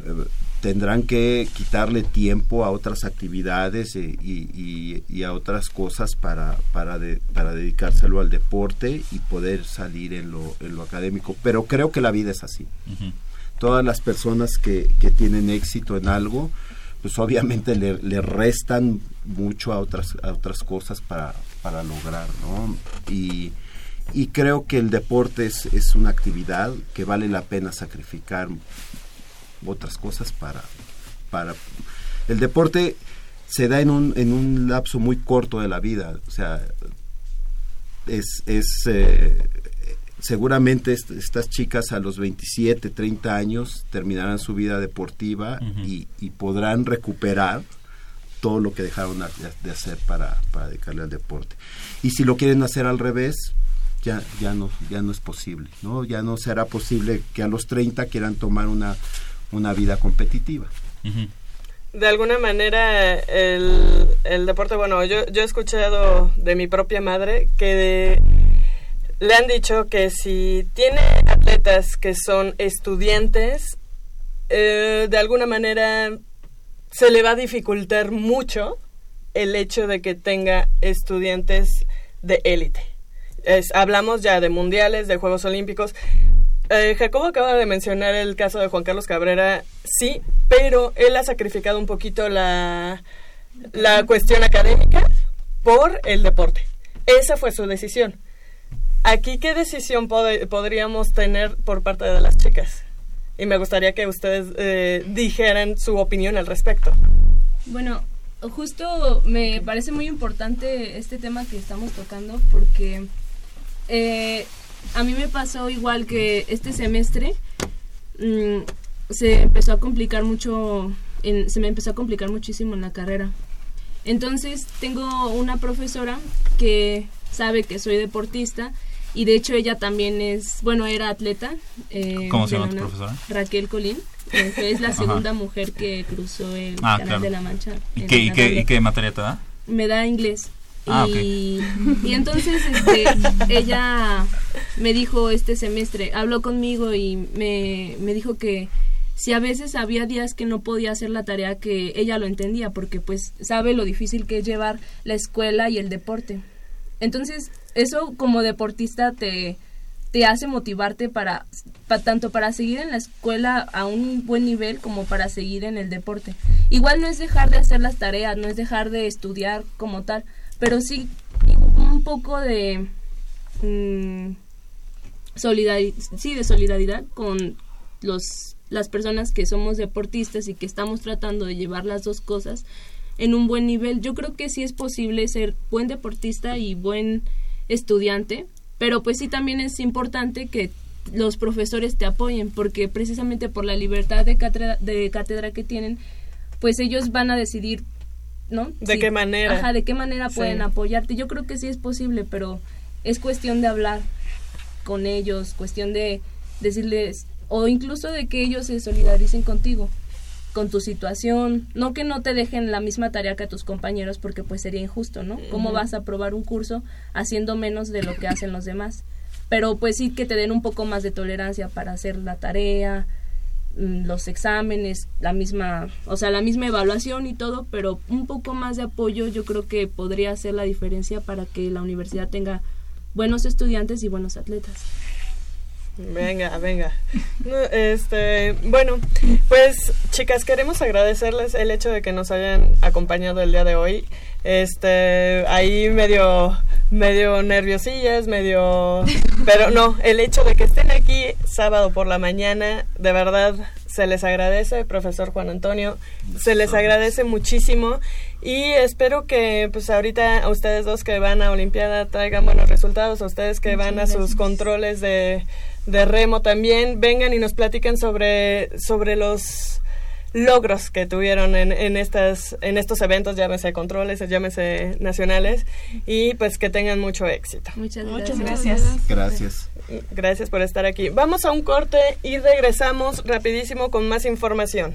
Eh, tendrán que quitarle tiempo a otras actividades eh, y, a otras cosas para, para, de- para dedicárselo al deporte y poder salir en lo, en lo académico. Pero creo que la vida es así. Todas las personas que, que tienen éxito en algo, pues obviamente le, le restan mucho a otras, a otras cosas para, para lograr, ¿no? Y, y creo que el deporte es, es una actividad que vale la pena sacrificar otras cosas para, para el deporte se da en un, en un lapso muy corto de la vida, o sea, es, es eh, seguramente est- estas chicas a los 27, 30 años terminarán su vida deportiva y, y podrán recuperar todo lo que dejaron de, hacer para, para dedicarle al deporte. Y si lo quieren hacer al revés, ya, ya, no, ya no es posible, ¿no? Ya no será posible que a los 30 quieran tomar una, una vida competitiva. De alguna manera, el, el deporte, bueno, yo, yo he escuchado de mi propia madre que le han dicho que si tiene atletas que son estudiantes, eh, de alguna manera se le va a dificultar mucho el hecho de que tenga estudiantes de élite. Hablamos ya de mundiales, de Juegos Olímpicos. Eh, Jacobo acaba de mencionar el caso de Juan Carlos Cabrera, sí, pero él ha sacrificado un poquito la, la cuestión académica por el deporte. Esa fue su decisión. Aquí, ¿qué decisión pod- podríamos tener por parte de las chicas? Y me gustaría que ustedes eh, dijeran su opinión al respecto. Bueno, justo me parece muy importante este tema que estamos tocando porque eh, a mí me pasó igual que este semestre mm, se empezó a complicar mucho, en- se me empezó a complicar muchísimo en la carrera. Entonces tengo una profesora que sabe que soy deportista y de hecho ella también es, bueno, era atleta. eh, ¿Cómo se llama la tu profesora? Raquel Colín. eh, que es la Ajá. segunda mujer que cruzó el Ah, canal claro. de la Mancha. ¿Y qué, y, qué. ¿Y qué materia te da? Me da inglés. Ah, y, y entonces este, ella me dijo este semestre, habló conmigo y me, me dijo que si a veces había días que no podía hacer la tarea, que ella lo entendía, porque pues sabe lo difícil que es llevar la escuela y el deporte. Entonces, eso como deportista te, te hace motivarte para, pa- tanto para seguir en la escuela a un buen nivel como para seguir en el deporte. Igual no es dejar de hacer las tareas, no es dejar de estudiar como tal, pero sí un poco de mm, solidari- sí, de solidaridad con los las personas que somos deportistas y que estamos tratando de llevar las dos cosas en un buen nivel. Yo creo que sí es posible ser buen deportista y buen estudiante, pero pues sí también es importante que los profesores te apoyen, porque precisamente por la libertad de cátedra, de cátedra que tienen, pues ellos van a decidir, ¿no? ¿De Sí. qué manera? Ajá, de qué manera Sí. pueden apoyarte. Yo creo que sí es posible, pero es cuestión de hablar con ellos, cuestión de decirles, o incluso de que ellos se solidaricen contigo, con tu situación, no que no te dejen la misma tarea que a tus compañeros, porque pues sería injusto, ¿no? ¿Cómo vas a aprobar un curso haciendo menos de lo que hacen los demás? Pero pues sí que te den un poco más de tolerancia para hacer la tarea, mm, los exámenes, la misma, o sea, la misma evaluación y todo, pero un poco más de apoyo yo creo que podría hacer la diferencia para que la universidad tenga buenos estudiantes y buenos atletas. Venga, venga. No, Este, bueno, pues chicas, queremos agradecerles el hecho de que nos hayan acompañado el día de hoy. Este, ahí medio medio nerviosillas, medio pero no, el hecho de que estén aquí sábado por la mañana, de verdad se les agradece, profesor Juan Antonio, se les agradece muchísimo y espero que pues ahorita a ustedes dos que van a Olimpiada traigan buenos resultados, a ustedes que van a sus controles de, de remo también, vengan y nos platiquen sobre, sobre los logros que tuvieron en, en, estas, en estos eventos, llámese controles, llámese nacionales, y pues que tengan mucho éxito. Muchas Muchas gracias. Gracias. Gracias por estar aquí. Vamos a un corte y regresamos rapidísimo con más información.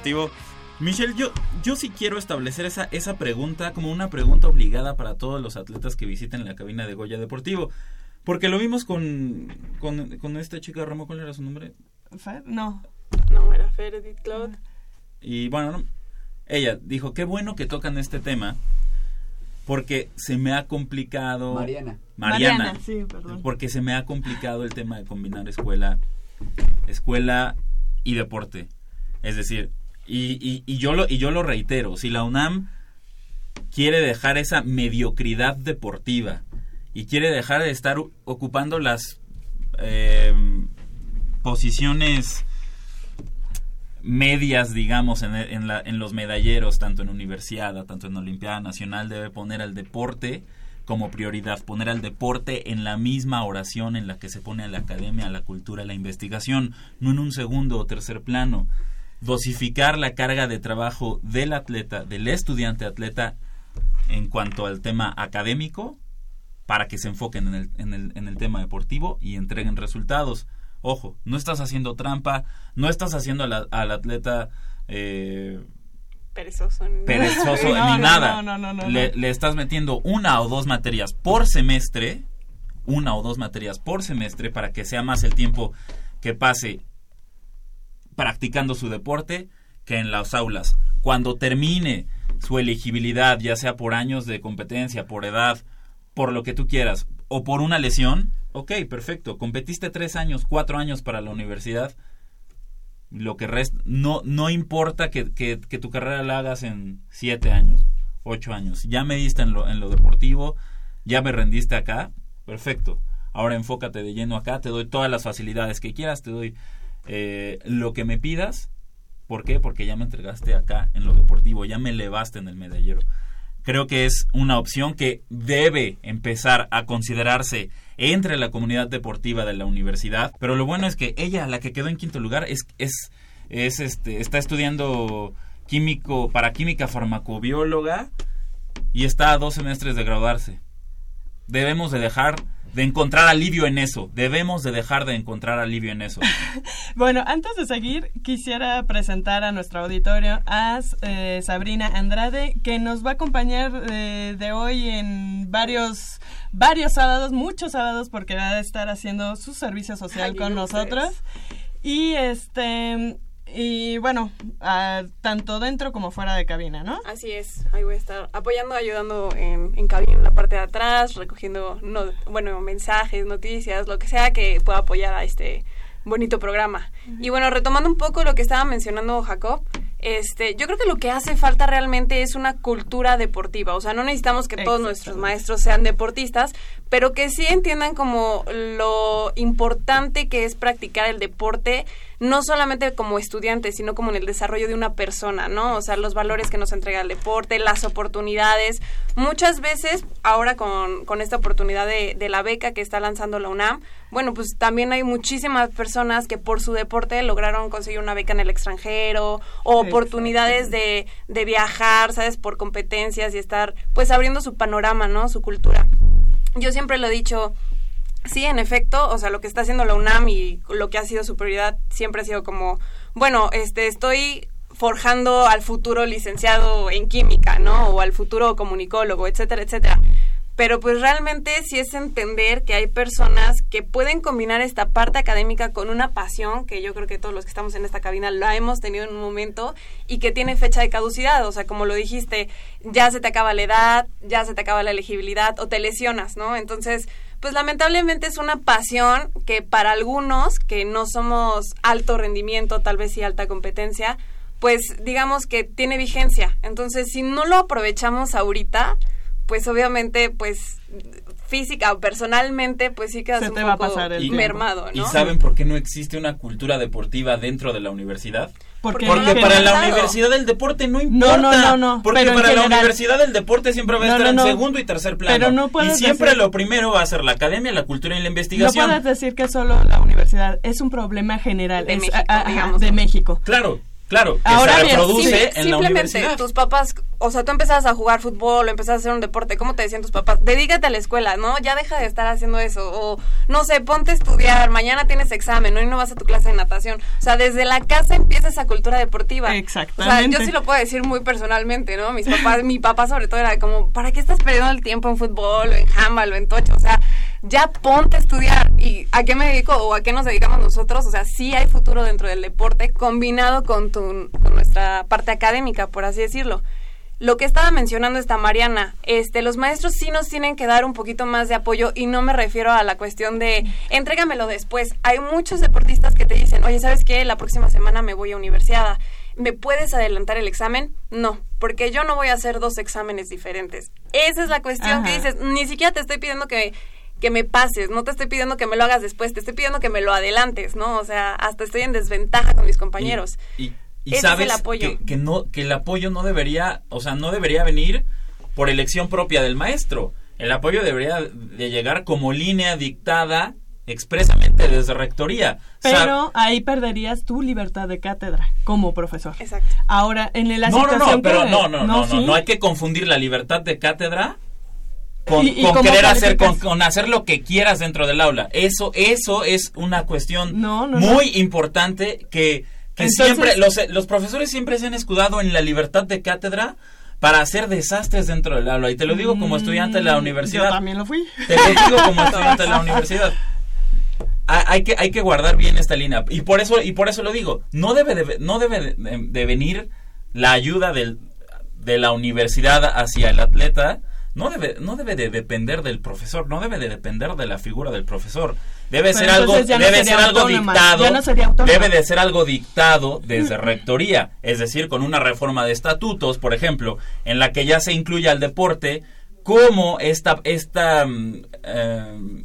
Deportivo. Michelle, yo, yo sí quiero establecer esa, esa pregunta como una pregunta obligada para todos los atletas que visiten la cabina de Goya Deportivo. Porque lo vimos con, con, con esta chica Ramo, ¿cuál era su nombre? Fer, no, no era Fer Edith Claude. Y bueno, no, ella dijo, qué bueno que tocan este tema, porque se me ha complicado... Mariana. Mariana. Mariana, sí, perdón. Porque se me ha complicado el tema de combinar escuela, escuela y deporte. Es decir, y, y, y yo lo, y yo lo reitero, si la UNAM quiere dejar esa mediocridad deportiva y quiere dejar de estar ocupando las eh, posiciones medias, digamos, en, en, la- en los medalleros, tanto en Universidad, tanto en Olimpiada Nacional, debe poner al deporte como prioridad, poner al deporte en la misma oración en la que se pone a la academia, a la cultura, a la investigación, no en un segundo o tercer plano. Dosificar la carga de trabajo del atleta, del estudiante atleta, en cuanto al tema académico, para que se enfoquen en el, en el, en el tema deportivo y entreguen resultados. Ojo, no estás haciendo trampa, no estás haciendo al, al atleta eh, Perezoso. perezoso No, ni no, nada. Le, no. le estás metiendo una o dos materias por semestre, una o dos materias por semestre para que sea más el tiempo que pase practicando su deporte que en las aulas. Cuando termine su elegibilidad, ya sea por años de competencia, por edad, por lo que tú quieras, o por una lesión, ok, perfecto, competiste tres años, cuatro años para la universidad, lo que resta, no, no importa que, que- que tu carrera la hagas en siete años, ocho años, ya me diste en lo, en lo deportivo, ya me rendiste acá, perfecto, ahora enfócate de lleno acá, te doy todas las facilidades que quieras, te doy eh, lo que me pidas, ¿por qué? Porque ya me entregaste acá en lo deportivo, ya me elevaste en el medallero. Creo que es una opción que debe empezar a considerarse entre la comunidad deportiva de la universidad. Pero lo bueno es que ella, la que quedó en quinto lugar, es, es, es este, está estudiando químico, para química farmacobióloga y está a dos semestres de graduarse. debemos de dejar de encontrar alivio en eso. Debemos de dejar de encontrar alivio en eso. Bueno, antes de seguir, quisiera presentar a nuestro auditorio a eh, Sabrina Andrade, que nos va a acompañar eh, de hoy en varios, varios sábados, muchos sábados, porque va a estar haciendo su servicio social Ay, con nosotros. Y este, y bueno, ah, tanto dentro como fuera de cabina, ¿no? Así es, ahí voy a estar apoyando, ayudando en, en cabina, en la parte de atrás, recogiendo, no, bueno, mensajes, noticias, lo que sea que pueda apoyar a este bonito programa. Y bueno, retomando un poco lo que estaba mencionando Jacob, este, yo creo que lo que hace falta realmente es una cultura deportiva, o sea, no necesitamos que todos nuestros maestros sean deportistas, pero que sí entiendan como lo importante que es practicar el deporte, no solamente como estudiante, sino como en el desarrollo de una persona, ¿no? O sea, los valores que nos entrega el deporte, las oportunidades. Muchas veces, ahora con, con esta oportunidad de, de la beca que está lanzando la UNAM, bueno, pues también hay muchísimas personas que por su deporte lograron conseguir una beca en el extranjero o oportunidades de, de viajar, ¿sabes? Por competencias y estar pues abriendo su panorama, ¿no? Su cultura. Yo siempre lo he dicho, sí, en efecto, o sea, lo que está haciendo la UNAM y lo que ha sido su prioridad siempre ha sido como, bueno, este, estoy forjando al futuro licenciado en química, ¿no? O al futuro comunicólogo, etcétera, etcétera. Pero pues realmente sí es entender que hay personas que pueden combinar esta parte académica con una pasión, que yo creo que todos los que estamos en esta cabina la hemos tenido en un momento, y que tiene fecha de caducidad. O sea, como lo dijiste, ya se te acaba la edad, ya se te acaba la elegibilidad, o te lesionas, ¿no? Entonces, pues lamentablemente es una pasión que para algunos que no somos alto rendimiento, tal vez sí alta competencia, pues digamos que tiene vigencia. Entonces, si no lo aprovechamos ahorita, pues obviamente, pues física o personalmente, pues sí quedas Se un te va a poco pasar el mermado, ¿no? ¿Y saben por qué no existe una cultura deportiva dentro de la universidad? Porque Porque no para la universidad el deporte no No, importa. no, no, no, Porque para la universidad el deporte siempre va a No, estar no, no. en segundo y tercer plano. Pero no y siempre decir- lo primero va a ser la academia, la cultura y la No investigación. puedes decir que solo la universidad es un problema general De es, México, a- a- digamos. de México. Claro, claro, que Ahora se bien, Simple- en la simplemente universidad. tus papás, o sea, tú empezabas a jugar fútbol o empezabas a hacer un deporte, ¿cómo te decían tus papás? Dedícate a la escuela, ¿no? Ya deja de estar haciendo eso. O, no sé, ponte a estudiar, mañana tienes examen, ¿no? Y no vas a tu clase de natación. O sea, desde la casa empieza esa cultura deportiva. O sea, Exactamente. yo sí lo puedo decir muy personalmente, ¿no? Mis papás, mi papá sobre todo era como, ¿para qué estás perdiendo el tiempo en fútbol o en handball o en tocho? O sea, ya ponte a estudiar. ¿Y a qué me dedico o a qué nos dedicamos nosotros? O sea, sí hay futuro dentro del deporte combinado con, tu, con nuestra parte académica, por así decirlo. Lo que estaba mencionando esta Mariana, este, los maestros sí nos tienen que dar un poquito más de apoyo y no me refiero a la cuestión de entrégamelo después. Hay muchos deportistas que te dicen, oye, ¿sabes qué? La próxima semana me voy a universidad. ¿Me puedes adelantar el examen? No, porque yo no voy a hacer dos exámenes diferentes. Esa es la cuestión que dices, ni siquiera te estoy pidiendo que, que me pases, no te estoy pidiendo que me lo hagas después, te estoy pidiendo que me lo adelantes, ¿no? O sea, hasta estoy en desventaja con mis compañeros. Y, y Ese es sabes el apoyo. Que, que no que el apoyo no debería, o sea, no debería venir por elección propia del maestro. El apoyo debería de llegar como línea dictada expresamente desde rectoría. Pero ahí perderías tu libertad de cátedra como profesor. Exacto. Ahora, en la no, no, situación no, pero que- no, no, no, no, sí. no hay que confundir la libertad de cátedra con, ¿Y- y con cómo querer hacer, con, con hacer lo que quieras dentro del aula. Eso, eso es una cuestión no, muy importante que, que Entonces- siempre, los, los profesores siempre se han escudado en la libertad de cátedra para hacer desastres dentro del aula. Y te lo digo como estudiante de la universidad. Mm, Yo también lo fui. Te lo digo como estudiante de la universidad. Ha- Hay que, hay que guardar bien esta línea. Y por eso, y por eso lo digo. No debe de, no debe de, de venir la ayuda del, de la universidad hacia el atleta. No debe, no debe de depender del profesor, no debe de depender de la figura del profesor. Debe Pero ser algo, no debe ser algo dictado. no. Debe de ser algo dictado desde rectoría, es decir, con una reforma de estatutos, por ejemplo, en la que ya se incluya al deporte como esta, esta mm, eh,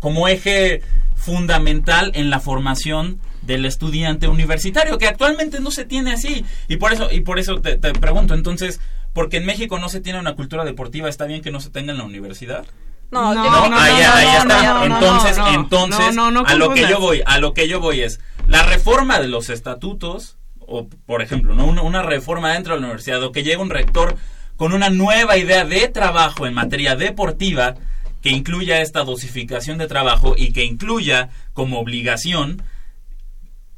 como eje fundamental en la formación del estudiante universitario, que actualmente no se tiene así. Y por eso, y por eso te, te pregunto, entonces, porque en México no se tiene una cultura deportiva, ¿está bien que no se tenga en la universidad? No, No, no, no, ahí, no, ahí no, está. no, no, entonces, no, no. entonces, No, no, no a lo que yo voy, a lo que yo voy es la reforma de los estatutos, o por ejemplo, ¿no? una, una reforma dentro de la universidad, o que llegue un rector con una nueva idea de trabajo en materia deportiva que incluya esta dosificación de trabajo y que incluya como obligación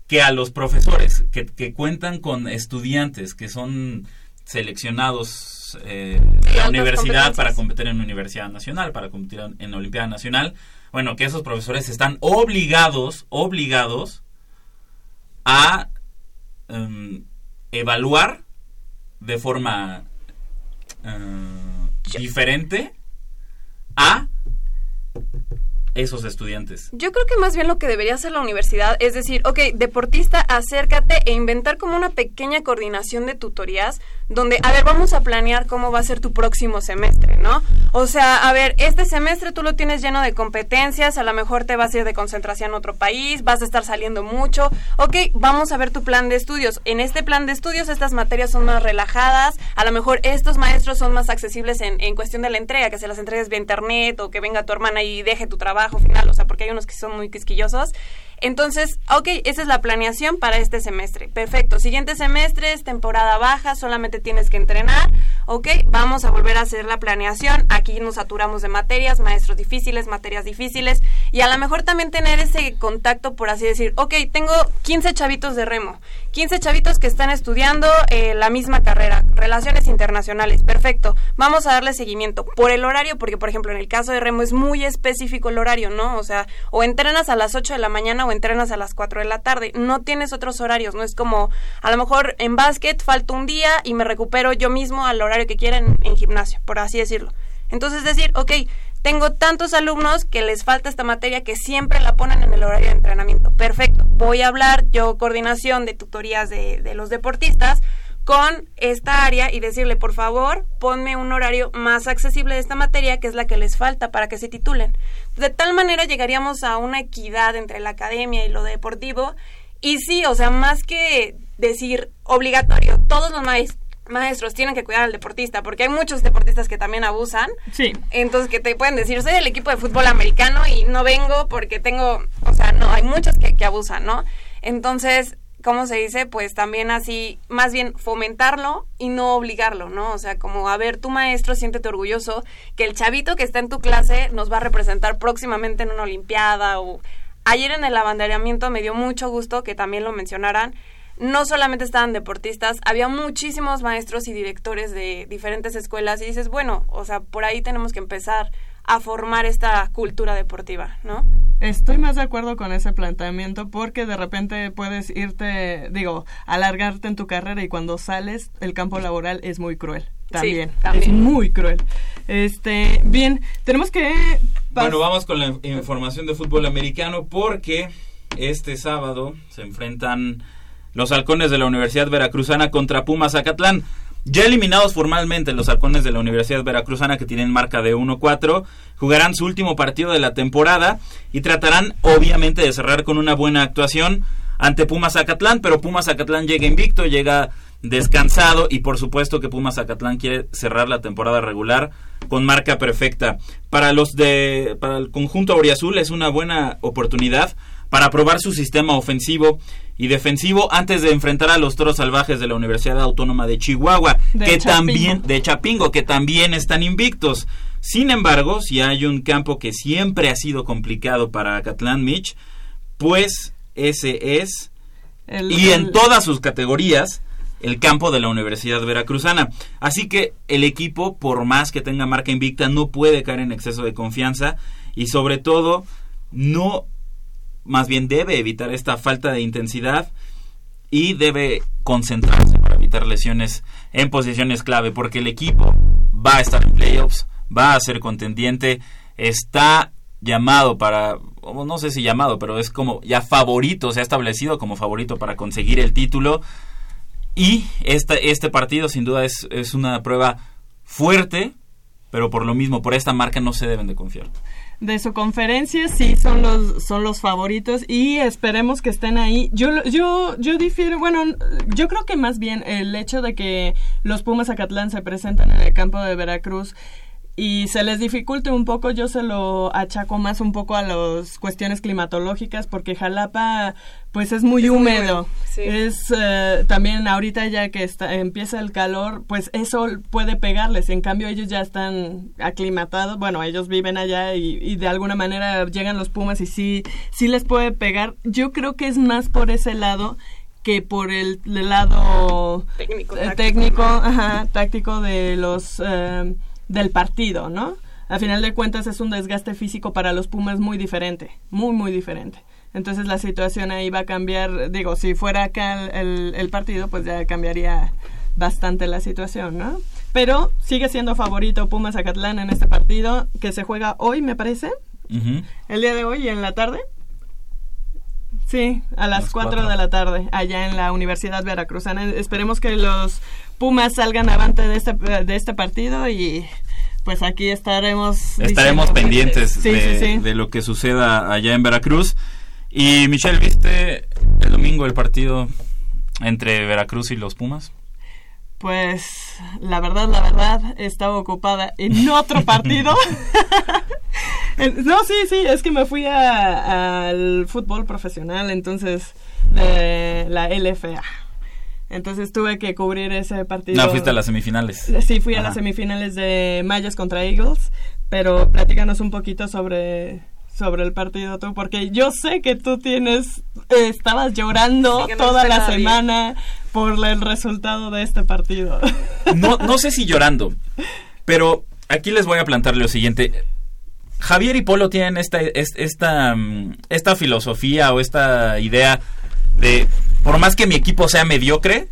que a los profesores que, que cuentan con estudiantes que son seleccionados eh, de la universidad para competir en universidad nacional, para competir en, Olimpiada Nacional, bueno, que esos profesores están obligados, obligados a em, evaluar de forma eh, diferente a esos estudiantes. Yo creo que más bien lo que debería hacer la universidad es decir, ok, deportista, acércate e inventar como una pequeña coordinación de tutorías donde, a ver, vamos a planear cómo va a ser tu próximo semestre, ¿no? O sea, a ver, este semestre tú lo tienes lleno de competencias, a lo mejor te vas a ir de concentración a otro país, vas a estar saliendo mucho, ok, vamos a ver tu plan de estudios. En este plan de estudios estas materias son más relajadas, a lo mejor estos maestros son más accesibles en, en cuestión de la entrega, que se las entregues vía internet o que venga tu hermana y deje tu trabajo final, o sea, porque hay unos que son muy quisquillosos. Entonces, ok, esa es la planeación para este semestre. Perfecto. Siguiente semestre es temporada baja, solamente tienes que entrenar. Ok, vamos a volver a hacer la planeación. Aquí nos saturamos de materias, maestros difíciles, materias difíciles. Y a lo mejor también tener ese contacto, por así decir, ok, tengo 15 chavitos de remo. 15 chavitos que están estudiando eh, la misma carrera, relaciones internacionales. Perfecto. Vamos a darle seguimiento por el horario, porque por ejemplo en el caso de remo es muy específico el horario, ¿no? O sea, o entrenas a las 8 de la mañana o entrenas a las 4 de la tarde. No tienes otros horarios, no es como a lo mejor en básquet falta un día y me recupero yo mismo al horario que quiera en, gimnasio, por así decirlo. Entonces decir, ok, tengo tantos alumnos que les falta esta materia que siempre la ponen en el horario de entrenamiento. Perfecto. Voy a hablar yo coordinación de tutorías de los deportistas con esta área y decirle, por favor, ponme un horario más accesible de esta materia, que es la que les falta para que se titulen. De tal manera llegaríamos a una equidad entre la academia y lo deportivo. Y sí, o sea, más que decir obligatorio, todos los maestros maestros tienen que cuidar al deportista, porque hay muchos deportistas que también abusan. Sí. Entonces, que te pueden decir, soy del equipo de fútbol americano y no vengo porque tengo, o sea, no, hay muchos que, que abusan, ¿no? Entonces, ¿cómo se dice? Pues también así, más bien fomentarlo y no obligarlo, ¿no? O sea, como, a ver, tu maestro, siéntete orgulloso que el chavito que está en tu clase nos va a representar próximamente en una olimpiada o... Ayer en el abanderamiento me dio mucho gusto que también lo mencionaran. No solamente estaban deportistas, había muchísimos maestros y directores de diferentes escuelas y dices, bueno, o sea, por ahí tenemos que empezar a formar esta cultura deportiva, ¿no? Estoy más de acuerdo con ese planteamiento porque de repente puedes irte, digo, alargarte en tu carrera y cuando sales el campo laboral es muy cruel. También, también. es muy cruel. Este, bien, tenemos que Bueno, vamos con la información de fútbol americano porque este sábado se enfrentan los halcones de la Universidad Veracruzana contra Pumas Zacatlán. Ya eliminados formalmente los halcones de la Universidad Veracruzana que tienen marca de 1-4, jugarán su último partido de la temporada y tratarán obviamente de cerrar con una buena actuación ante Pumas Zacatlán, pero Pumas Zacatlán llega invicto, llega descansado y por supuesto que Pumas Zacatlán quiere cerrar la temporada regular con marca perfecta. Para los de para el conjunto auriazul es una buena oportunidad para probar su sistema ofensivo y defensivo antes de enfrentar a los Toros Salvajes de la Universidad Autónoma de Chihuahua, De que Chapingo. también de Chapingo, que también están invictos. Sin embargo, si hay un campo que siempre ha sido complicado para Acatlán Mitch, pues ese es El- y en el- todas sus categorías el campo de la Universidad Veracruzana. Así que el equipo, por más que tenga marca invicta, no puede caer en exceso de confianza y sobre todo no, más bien debe evitar esta falta de intensidad y debe concentrarse para evitar lesiones en posiciones clave porque el equipo va a estar en playoffs, va a ser contendiente, está llamado para, no sé si llamado, pero es como ya favorito, se ha establecido como favorito para conseguir el título. Y este, este partido sin duda es, es una prueba fuerte, pero por lo mismo, por esta marca no se deben de confiar. De su conferencia sí son los son los favoritos y esperemos que estén ahí. Yo yo yo difiero, bueno, yo creo que más bien el hecho de que los Pumas Acatlán se presentan en el campo de Veracruz y se les dificulte un poco, yo se lo achaco más un poco a las cuestiones climatológicas porque Jalapa pues es muy húmedo. sí. Es eh, también ahorita ya que está, empieza el calor, pues eso puede pegarles. En cambio ellos ya están aclimatados, bueno, ellos viven allá y, y de alguna manera llegan los Pumas y sí, sí les puede pegar. Yo creo que es más por ese lado que por el, el lado Técnico, eh, táctico. técnico, ajá, táctico de los eh, del partido, ¿no? A final de cuentas es un desgaste físico para los Pumas muy diferente, muy muy diferente. Entonces la situación ahí va a cambiar, digo, si fuera acá el, el- el partido, pues ya cambiaría bastante la situación, ¿no? Pero sigue siendo favorito Pumas Acatlán en este partido que se juega hoy, me parece, el día de hoy en la tarde. Sí, a las Las 4 cuatro. de la tarde, allá en la Universidad Veracruzana. Esperemos que los Pumas salgan avante de este, de este partido y pues aquí estaremos. Estaremos diciendo- pendientes de, sí, sí. de lo que suceda allá en Veracruz. Y Michelle, ¿viste el domingo el partido entre Veracruz y los Pumas? Pues la verdad, la verdad, estaba ocupada en otro partido. No, sí, sí, es que me fui al fútbol profesional, entonces eh, la LFA. Entonces tuve que cubrir ese partido. No, fuiste a las semifinales. Sí, fui a Ajá. las semifinales de Mayas contra Eagles, pero platícanos un poquito sobre sobre el partido tú, porque yo sé que tú tienes, eh, estabas llorando Sí, no toda la bien. semana por el resultado de este partido. No, no sé si llorando, pero aquí les voy a plantear lo siguiente. Javier y Polo tienen esta, es- esta, mm, esta filosofía o esta idea de, por más que mi equipo sea mediocre,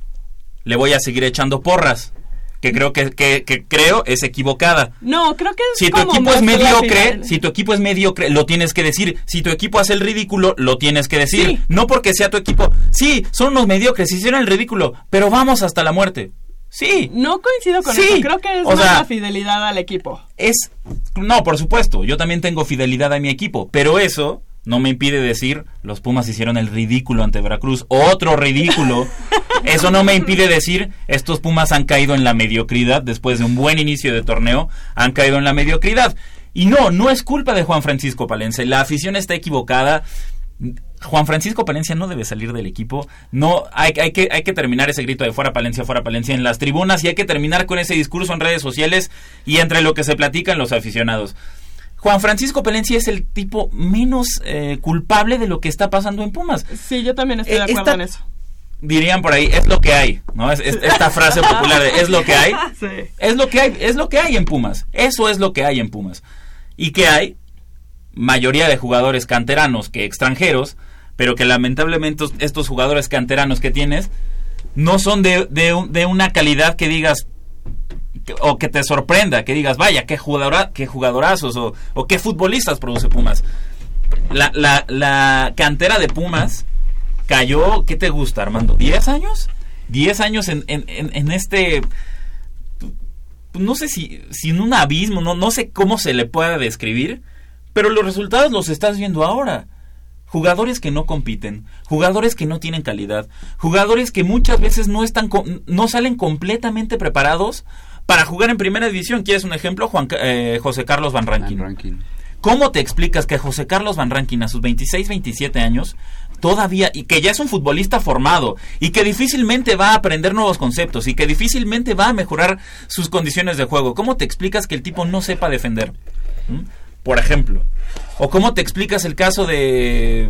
le voy a seguir echando porras. Que creo que, que, que creo es equivocada. No, creo que es Si tu como equipo es mediocre, si tu equipo es mediocre, lo tienes que decir. Si tu equipo hace el ridículo, lo tienes que decir. Sí. No porque sea tu equipo. Sí, son unos mediocres, hicieron el ridículo, pero vamos hasta la muerte. Sí. No coincido con Sí. eso, creo que es O más sea, la fidelidad al equipo. Es. No, por supuesto, yo también tengo fidelidad a mi equipo, pero eso no me impide decir los Pumas hicieron el ridículo ante Veracruz, otro ridículo. Eso no me impide decir estos Pumas han caído en la mediocridad después de un buen inicio de torneo, han caído en la mediocridad. Y no, no es culpa de Juan Francisco Palencia, la afición está equivocada. Juan Francisco Palencia no debe salir del equipo. No, hay, hay que, hay que terminar ese grito de fuera Palencia, fuera Palencia en las tribunas y hay que terminar con ese discurso en redes sociales y entre lo que se platican los aficionados. Juan Francisco Palencia es el tipo menos eh, culpable de lo que está pasando en Pumas. Sí, yo también estoy Eh, de acuerdo esta- en eso. Dirían por ahí, es lo que hay, ¿no? Es, es- esta frase popular de es lo que hay. Sí. Es lo que hay, es lo que hay en Pumas. Eso es lo que hay en Pumas. ¿Y qué hay? Mayoría de jugadores canteranos que extranjeros, pero que lamentablemente estos- jugadores canteranos que tienes no son de, de de una calidad que digas o que te sorprenda, que digas, vaya, qué, jugadora, qué jugadorazos o, o qué futbolistas produce Pumas. La, la, la cantera de Pumas cayó, ¿qué te gusta, Armando? ¿10 años? 10 años en, en, en- este no sé si, si en un abismo, no, no sé cómo se le pueda describir, pero los resultados los estás viendo ahora. Jugadores que no compiten, jugadores que no tienen calidad, jugadores que muchas veces no están no salen completamente preparados para jugar en primera división. ¿Quieres un ejemplo? Juan, eh, José Carlos Van Rankin. ¿Cómo te explicas que José Carlos Van Rankin a sus 26, 27 años todavía y que ya es un futbolista formado y que difícilmente va a aprender nuevos conceptos y que difícilmente va a mejorar sus condiciones de juego? ¿Cómo te explicas que el tipo no sepa defender? ¿Mm? Por ejemplo, o cómo te explicas el caso de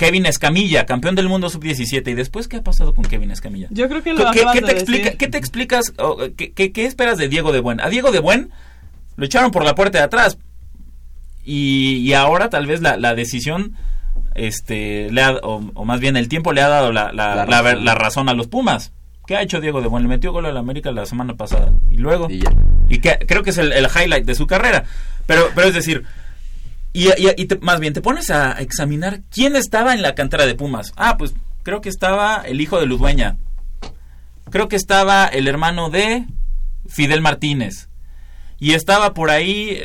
Kevin Escamilla, campeón del mundo sub-17 y después qué ha pasado con Kevin Escamilla? Yo creo que lo ¿Qué, qué de te explica, decir. ¿Qué te explicas? o, qué, qué- qué esperas de Diego de Buen? A Diego de Buen lo echaron por la puerta de atrás y, y ahora tal vez la, la decisión este le ha- o, o más bien el tiempo le ha dado la, la- La la ver- razón. la razón a los Pumas. ¿Qué ha hecho Diego de Buen? Le metió gol a la América la semana pasada. Y luego. Y, que, creo que es el, el highlight de su carrera. Pero, pero es decir, y, y- y te- más bien te pones a examinar quién estaba en la cantera de Pumas. Ah, pues creo que estaba el hijo de Ludueña. Creo que estaba el hermano de Fidel Martínez. Y estaba por ahí.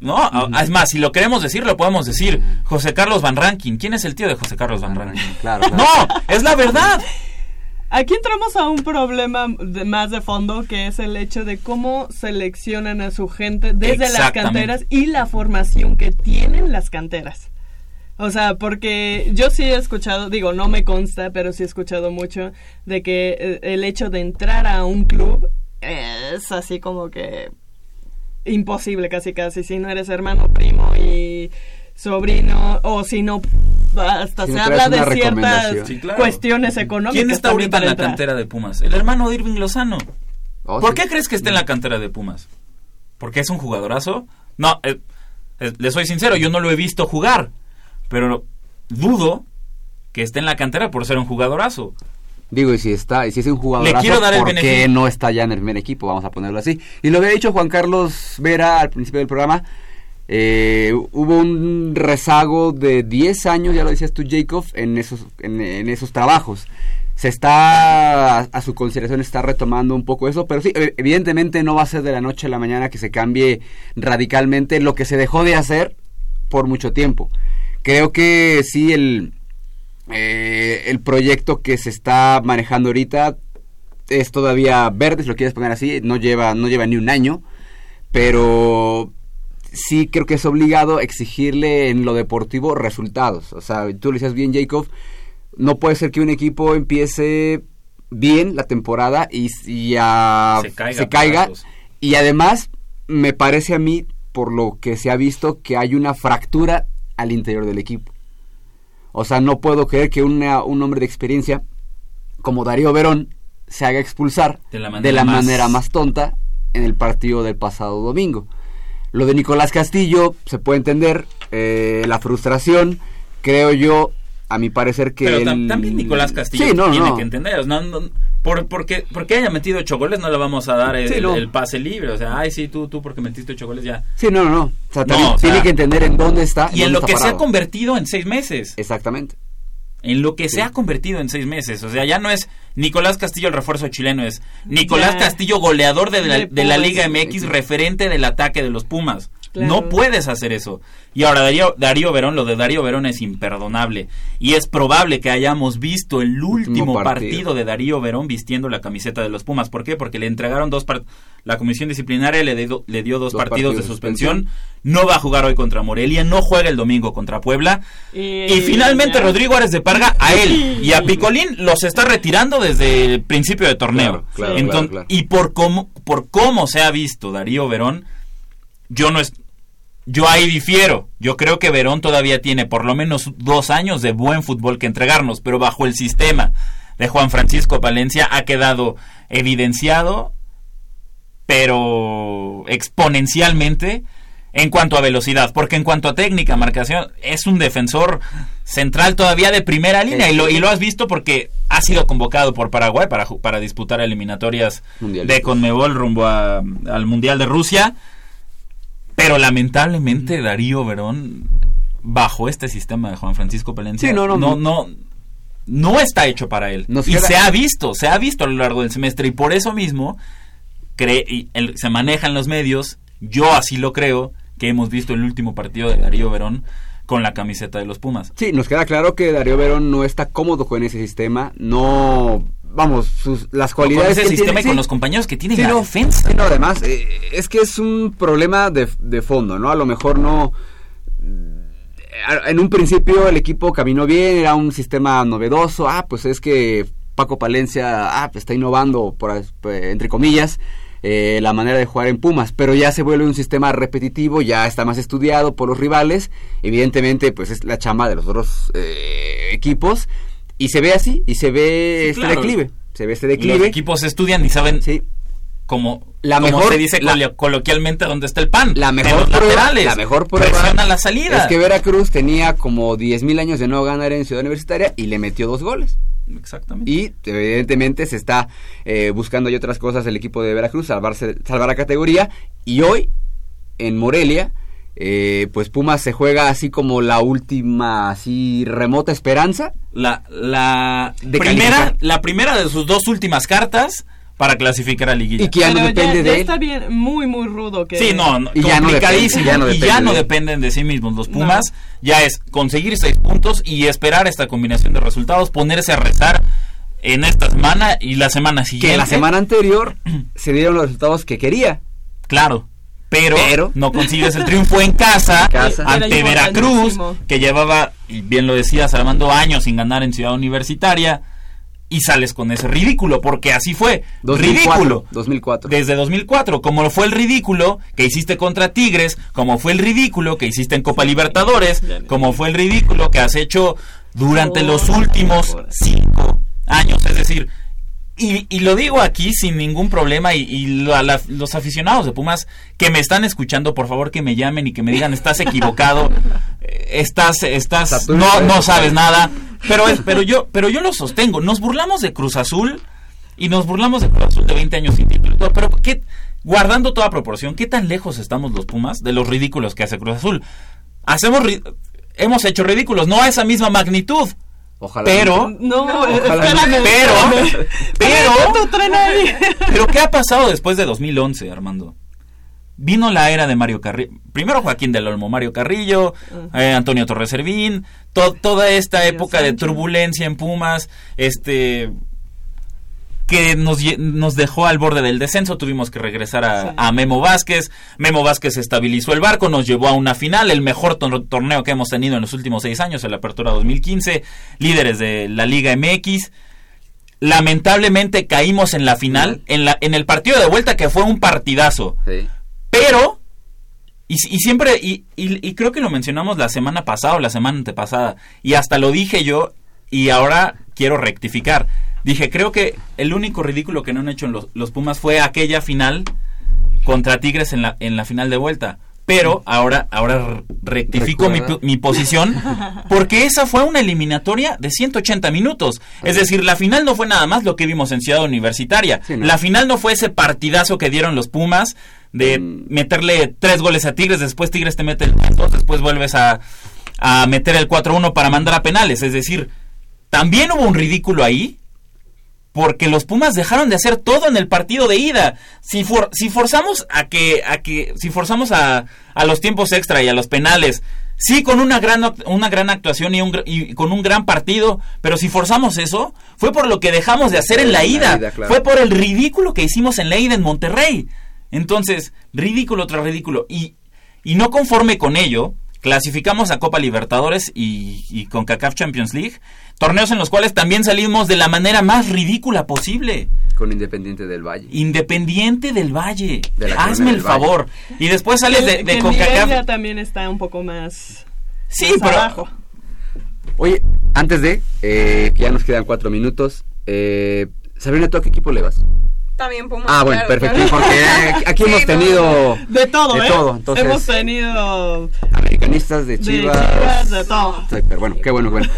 No, es más, si lo queremos decir, lo podemos decir. José Carlos Van Rankin. ¿Quién es el tío de José Carlos Van Rankin? Claro, No, es la verdad. Aquí entramos a un problema de- más de fondo que es el hecho de cómo seleccionan a su gente desde las canteras y la formación que tienen las canteras. O sea, porque yo sí he escuchado, digo, no me consta, pero sí he escuchado mucho de que eh, el hecho de entrar a un club es así como que imposible casi casi si no eres hermano, primo y sobrino o si no hasta Si se habla de ciertas recomendación. Sí, claro. cuestiones económicas. ¿Quién está ahorita en para la entrar. cantera de Pumas? El hermano de Irving Lozano. Oh, ¿Por sí. qué crees que está en la cantera de Pumas? ¿Porque es un jugadorazo? No, eh, eh, le soy sincero, yo no lo he visto jugar. Pero dudo que esté en la cantera por ser un jugadorazo. Digo, y si está, y si es un jugador, ¿por qué no está ya en el primer equipo? Vamos a ponerlo así. Y lo había dicho Juan Carlos Vera al principio del programa. Eh, hubo un rezago de 10 años, ya lo decías tú, Jacob, en esos, en, esos trabajos. Se está, a, a su consideración, está retomando un poco eso, pero sí, e- evidentemente no va a ser de la noche a la mañana que se cambie radicalmente lo que se dejó de hacer por mucho tiempo. Creo que sí, el, eh, el proyecto que se está manejando ahorita es todavía verde, si lo quieres poner así, no lleva, no lleva ni un año, pero sí creo que es obligado exigirle en lo deportivo resultados. O sea, tú lo decías bien, Jacob, no puede ser que un equipo empiece bien la temporada y, y ya Se caiga se caiga. pedazos. Y además, me parece a mí, por lo que se ha visto, que hay una fractura al interior del equipo. O sea, no puedo creer que una- un hombre de experiencia como Darío Verón se haga expulsar De la de manera la más- manera más tonta en el partido del pasado domingo. Lo de Nicolás Castillo se puede entender, eh, la frustración, creo yo, a mi parecer que... Pero él- también Nicolás Castillo Sí, no, tiene no. que entender. No, no, por, porque, porque haya metido ocho goles no le vamos a dar el, Sí, no. el pase libre. O sea, ay, sí, tú, tú porque metiste ocho goles ya. Sí, no, no, no. O sea, No, también o sea, tiene que entender en dónde está. Y en lo que se ha convertido en seis meses. Exactamente. En lo que Sí. se ha convertido en seis meses. O sea, ya no es Nicolás Castillo el refuerzo chileno, es Nicolás Ya. Castillo goleador de la, De la. Liga MX, referente del ataque de los Pumas. Claro. No puedes hacer eso. Y ahora Darío, Darío Verón, lo de Darío Verón es imperdonable. Y es probable que hayamos visto el último partido. partido. de Darío Verón vistiendo la camiseta de los Pumas. ¿Por qué? Porque le entregaron dos la comisión disciplinaria le, dio- le dio dos, Dos partidos, partidos de suspensión. suspensión. No va a jugar hoy contra Morelia, no juega el domingo contra Puebla. Y finalmente ya. Rodrigo Árez de Parga a él y a Picolín los está retirando desde el principio de torneo. Claro, claro, Enton- claro, claro. Y por cómo, por cómo se ha visto Darío Verón, yo no es, yo ahí difiero. Yo creo que Verón todavía tiene por lo menos dos años de buen fútbol que entregarnos, pero bajo el sistema de Juan Francisco Palencia ha quedado evidenciado, pero exponencialmente en cuanto a velocidad, porque en cuanto a técnica, marcación, es un defensor central todavía de primera línea y lo, y lo has visto porque ha sido convocado por Paraguay para, para disputar eliminatorias de Conmebol rumbo a- al Mundial de Rusia, pero lamentablemente Darío Verón bajo este sistema de Juan Francisco Palencia Sí, no, no, no, no, no está hecho para él. Nos y queda- se ha visto, se ha visto a lo largo del semestre y por eso mismo cree, y el- se manejan los medios, yo así lo creo, que hemos visto el último partido de Darío Verón con la camiseta de los Pumas. Sí, nos queda claro que Darío Verón no está cómodo con ese sistema, no, vamos, sus, las Con cualidades ese que sistema tiene, y con sí. los compañeros que tiene Sí, la no, defensa. sí, no, además, eh, es que es un problema de, de fondo, ¿no? A lo mejor no... En un principio el equipo caminó bien, era un sistema novedoso, ah, pues es que Paco Palencia, ah, pues está innovando, por, eh, entre comillas, eh, la manera de jugar en Pumas, pero ya se vuelve un sistema repetitivo, ya está más estudiado por los rivales, evidentemente pues es la chamba de los otros eh, equipos, y se ve así, y se ve Sí, este claro. declive, se ve este Los declive. equipos estudian y saben Sí. como, La como mejor- se dice la- coloquialmente dónde está el pan. La En mejor, los prueba, laterales. la mejor prueba la salida. es que Veracruz tenía como 10.000 años de no ganar en Ciudad Universitaria y le metió dos goles. Exactamente. Y evidentemente se está eh, buscando y otras cosas el equipo de Veracruz, salvarse, salvar la categoría. Y hoy, en Morelia, eh, pues Pumas se juega así como la última, así remota esperanza. la, la De primera, calificar. la primera de sus dos últimas cartas para clasificar a liguilla. Y que ya no Pero depende ya, de ya él. está bien, muy, muy rudo que... Sí, no, no, Y ya no complicadísimo. depende, ya no y ya no dependen de sí mismos. Los Pumas ya es conseguir seis puntos y esperar esta combinación de resultados, ponerse a rezar en esta semana y la semana siguiente. Que la semana anterior se dieron los resultados que quería. Claro. Pero, Pero- no consigues el triunfo en casa, En casa. ante Era Veracruz, que llevaba, y bien lo decías, Armando, años sin ganar en Ciudad Universitaria, y sales con ese ridículo, porque así fue. 2004, Ridículo. 2004. Desde 2004, como fue el ridículo que hiciste contra Tigres, como fue el ridículo que hiciste en Copa Libertadores, como fue el ridículo que has hecho durante los últimos cinco años. Es decir, y, y lo digo aquí sin ningún problema y, la- los aficionados de Pumas que me están escuchando, por favor que me llamen y que me digan, estás equivocado, eh, estás, estás, no, no no sabes. sabes nada, pero, es, pero, yo, pero yo lo sostengo, nos burlamos de Cruz Azul y nos burlamos de Cruz Azul de 20 años sin título, pero ¿qué, guardando toda proporción, ¿qué tan lejos estamos los Pumas de los ridículos que hace Cruz Azul? Hacemos, hemos hecho ridículos, no a esa misma magnitud. Ojalá. Pero, No, Ojalá espérame. pero, espérame. pero, ahí. pero ¿qué ha pasado después de 2011, Armando? Vino la era de Mario Carrillo. Primero Joaquín del Olmo, Mario Carrillo, eh, Antonio Torres Servín, to- toda esta época de turbulencia en Pumas, este que nos, nos dejó al borde del descenso, tuvimos que regresar a, a Memo Vázquez, Memo Vázquez estabilizó el barco, nos llevó a una final, el mejor tor- torneo que hemos tenido en los últimos seis años, en la Apertura 2015, líderes de la Liga MX, lamentablemente caímos en la final, en, la, en el partido de vuelta que fue un partidazo. Sí. Pero, y, y siempre, y, y- y creo que lo mencionamos la semana pasada o la semana antepasada, y hasta lo dije yo, y ahora quiero rectificar. Dije, creo que el único ridículo que no han hecho en los, los Pumas fue aquella final contra Tigres en la, en la final de vuelta. Pero ahora, ahora rectifico mi, mi posición porque esa fue una eliminatoria de 180 minutos. Es decir, la final no fue nada más lo que vimos en Ciudad Universitaria. Sí, ¿no? La final no fue ese partidazo que dieron los Pumas de Mm. meterle tres goles a Tigres, después Tigres te mete el 2, después vuelves a, a meter el 4-1 para mandar a penales. Es decir, también hubo un ridículo ahí porque los Pumas dejaron de hacer todo en el partido de ida. Si, for- si forzamos a que, a que, si forzamos a, a los tiempos extra y a los penales, sí con una gran, una gran actuación y, un, y con un gran partido, pero si forzamos eso, fue por lo que dejamos de hacer en la ida, ida, claro. fue por el ridículo que hicimos en la ida en Monterrey. Entonces, ridículo tras ridículo. Y, y no conforme con ello, clasificamos a Copa Libertadores y, y con CACAF Champions League, torneos en los cuales también salimos de la manera más ridícula posible. Con Independiente del Valle. Independiente del Valle. De Hazme el Valle. favor. Y después sales de, Que de CONCACAF. ya también está un poco más, Sí, más pero- abajo. Oye, antes de, eh, que ya nos quedan cuatro minutos, eh, Sabrina, ¿tú a qué equipo le vas? También Pumas. Ah, bueno, claro, perfecto, claro. porque aquí- Sí, hemos no, tenido De todo, de ¿eh? todo, entonces Hemos tenido americanistas de de Chivas, de todo. Sí, pero bueno, qué bueno, bueno.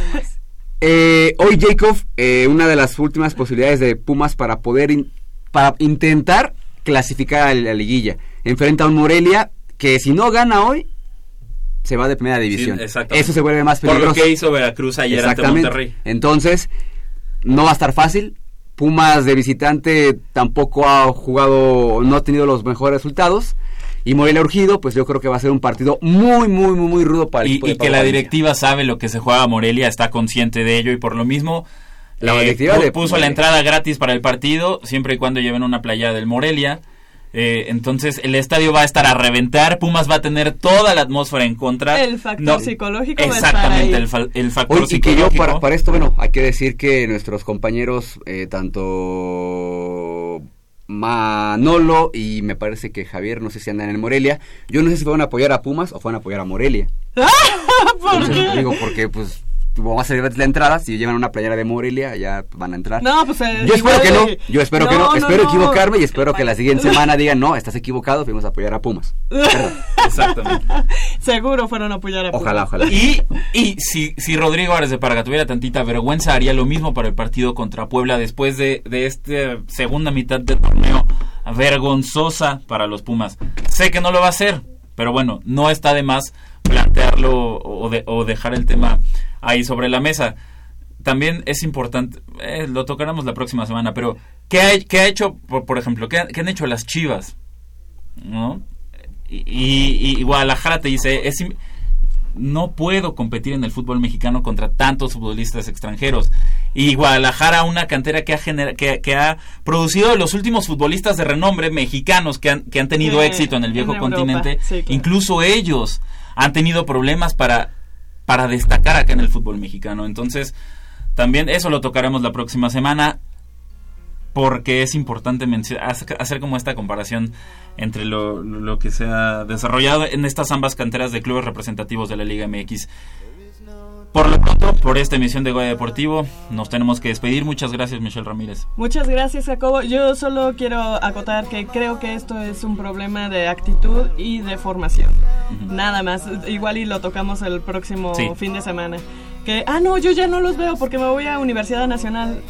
Eh, hoy Jacob, eh, una de las últimas posibilidades de Pumas para poder in- para intentar clasificar a la liguilla. Enfrenta a un Morelia que si no gana hoy se va de primera división. Sí, exactamente. Eso se vuelve más Por peligroso. lo que hizo Veracruz ayer ante Exactamente. Monterrey. Entonces, no va a estar fácil. Pumas de visitante tampoco ha jugado, no ha tenido los mejores resultados. Y Morelia urgido, pues yo creo que va a ser un partido muy, muy, muy, muy rudo para el Y, equipo de y que la directiva sabe lo que se juega Morelia, está consciente de ello y por lo mismo La eh, directiva puso la entrada gratis para el partido, siempre y cuando lleven una playa del Morelia. Eh, entonces el estadio va a estar a reventar, Pumas va a tener toda la atmósfera en contra. El factor No, psicológico va a estar Exactamente, ahí. el, fa- el factor Oye, y que yo psicológico. para, para esto, bueno, hay que decir que nuestros compañeros, eh, tanto Manolo y me parece que Javier, no sé si andan en Morelia, yo no sé si fueron a apoyar a Pumas o fueron a apoyar a Morelia. ¿Por Entonces, qué? digo, porque pues vamos a salir gratis la entrada, si llevan una playera de Morelia ya van a entrar. No, pues, eh, yo espero que no, y- yo espero que No, espero no. equivocarme y espero que la siguiente semana digan, no, estás equivocado, fuimos a apoyar a Pumas. Exactamente. Seguro fueron a apoyar a Pumas. Ojalá, ojalá. Y, y si, si Rodrigo Ares de Parga tuviera tantita vergüenza, haría lo mismo para el partido contra Puebla después de, de esta segunda mitad de torneo vergonzosa para los Pumas. Sé que no lo va a hacer, pero bueno, no está de más plantearlo o, de- o dejar el tema ahí sobre la mesa. También es importante, eh, lo tocaremos la próxima semana, pero ¿qué ha, qué ha hecho, por, por ejemplo, qué, ha- qué han hecho las Chivas? ¿No? Y, y- y Guadalajara te dice, es no puedo competir en el fútbol mexicano contra tantos futbolistas extranjeros. Y Guadalajara, una cantera que ha, gener- que, que ha producido los últimos futbolistas de renombre mexicanos que han, que han tenido Sí, éxito en el viejo en continente. sí, claro. Incluso ellos han tenido problemas para, para destacar acá en el fútbol mexicano. Entonces, también eso lo tocaremos la próxima semana porque es importante hacer como esta comparación entre lo, lo que se ha desarrollado en estas ambas canteras de clubes representativos de la Liga MX. Por lo pronto, por esta emisión de Goya Deportivo, nos tenemos que despedir. Muchas gracias, Michelle Ramírez. Muchas gracias, Jacobo. Yo solo quiero acotar que creo que esto es un problema de actitud y de formación. Nada más. Igual y lo tocamos el próximo Sí. fin de semana. Que, ah, no, yo ya no los veo porque me voy a Universidad Nacional.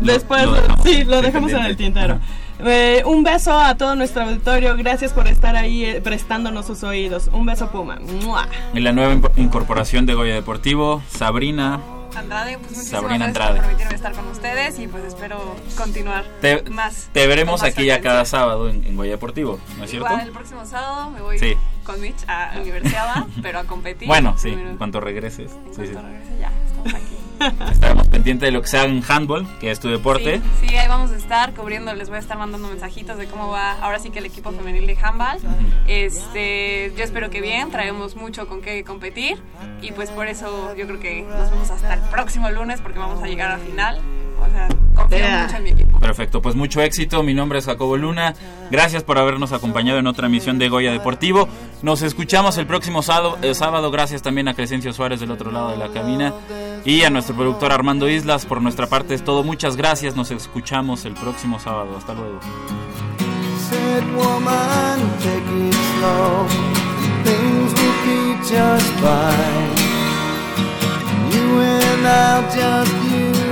Después, lo sí, lo dejamos en el tintero. Eh, un beso a todo nuestro auditorio. Gracias por estar ahí eh, prestándonos sus oídos. Un beso, Puma. ¡Mua! En la nueva incorporación de Goya Deportivo, Sabrina. Andrade, pues muchísimas Sabrina gracias Andrade. por permitirme estar con ustedes y pues espero continuar Te, más. te veremos más aquí ya cada sábado en, en Goya Deportivo, ¿no es cierto? Igual el próximo sábado me voy Sí. con Mitch a Universidad, pero a competir. Bueno, sí, en cuanto regreses. sí, sí. regrese ya, estamos aquí. Estaremos pendientes de lo que sea en handball, que es tu deporte. Sí, sí, ahí vamos a estar cubriendo, les voy a estar mandando mensajitos de cómo va ahora sí que el equipo femenil de handball. Este, yo espero que bien, traemos mucho con qué competir y pues por eso yo creo que nos vemos hasta el próximo lunes porque vamos a llegar a final. O sea, confío Yeah. mucho en mi equipo. Perfecto, pues mucho éxito. Mi nombre es Jacobo Luna. Gracias por habernos acompañado en otra emisión de Goya Deportivo. Nos escuchamos el próximo sábado. eh, sábado. Gracias también a Crescencio Suárez del otro lado de la cabina y a nuestro productor Armando Islas. Por nuestra parte es todo. Muchas gracias. Nos escuchamos el próximo sábado. Hasta luego. just fine. You and I'll just use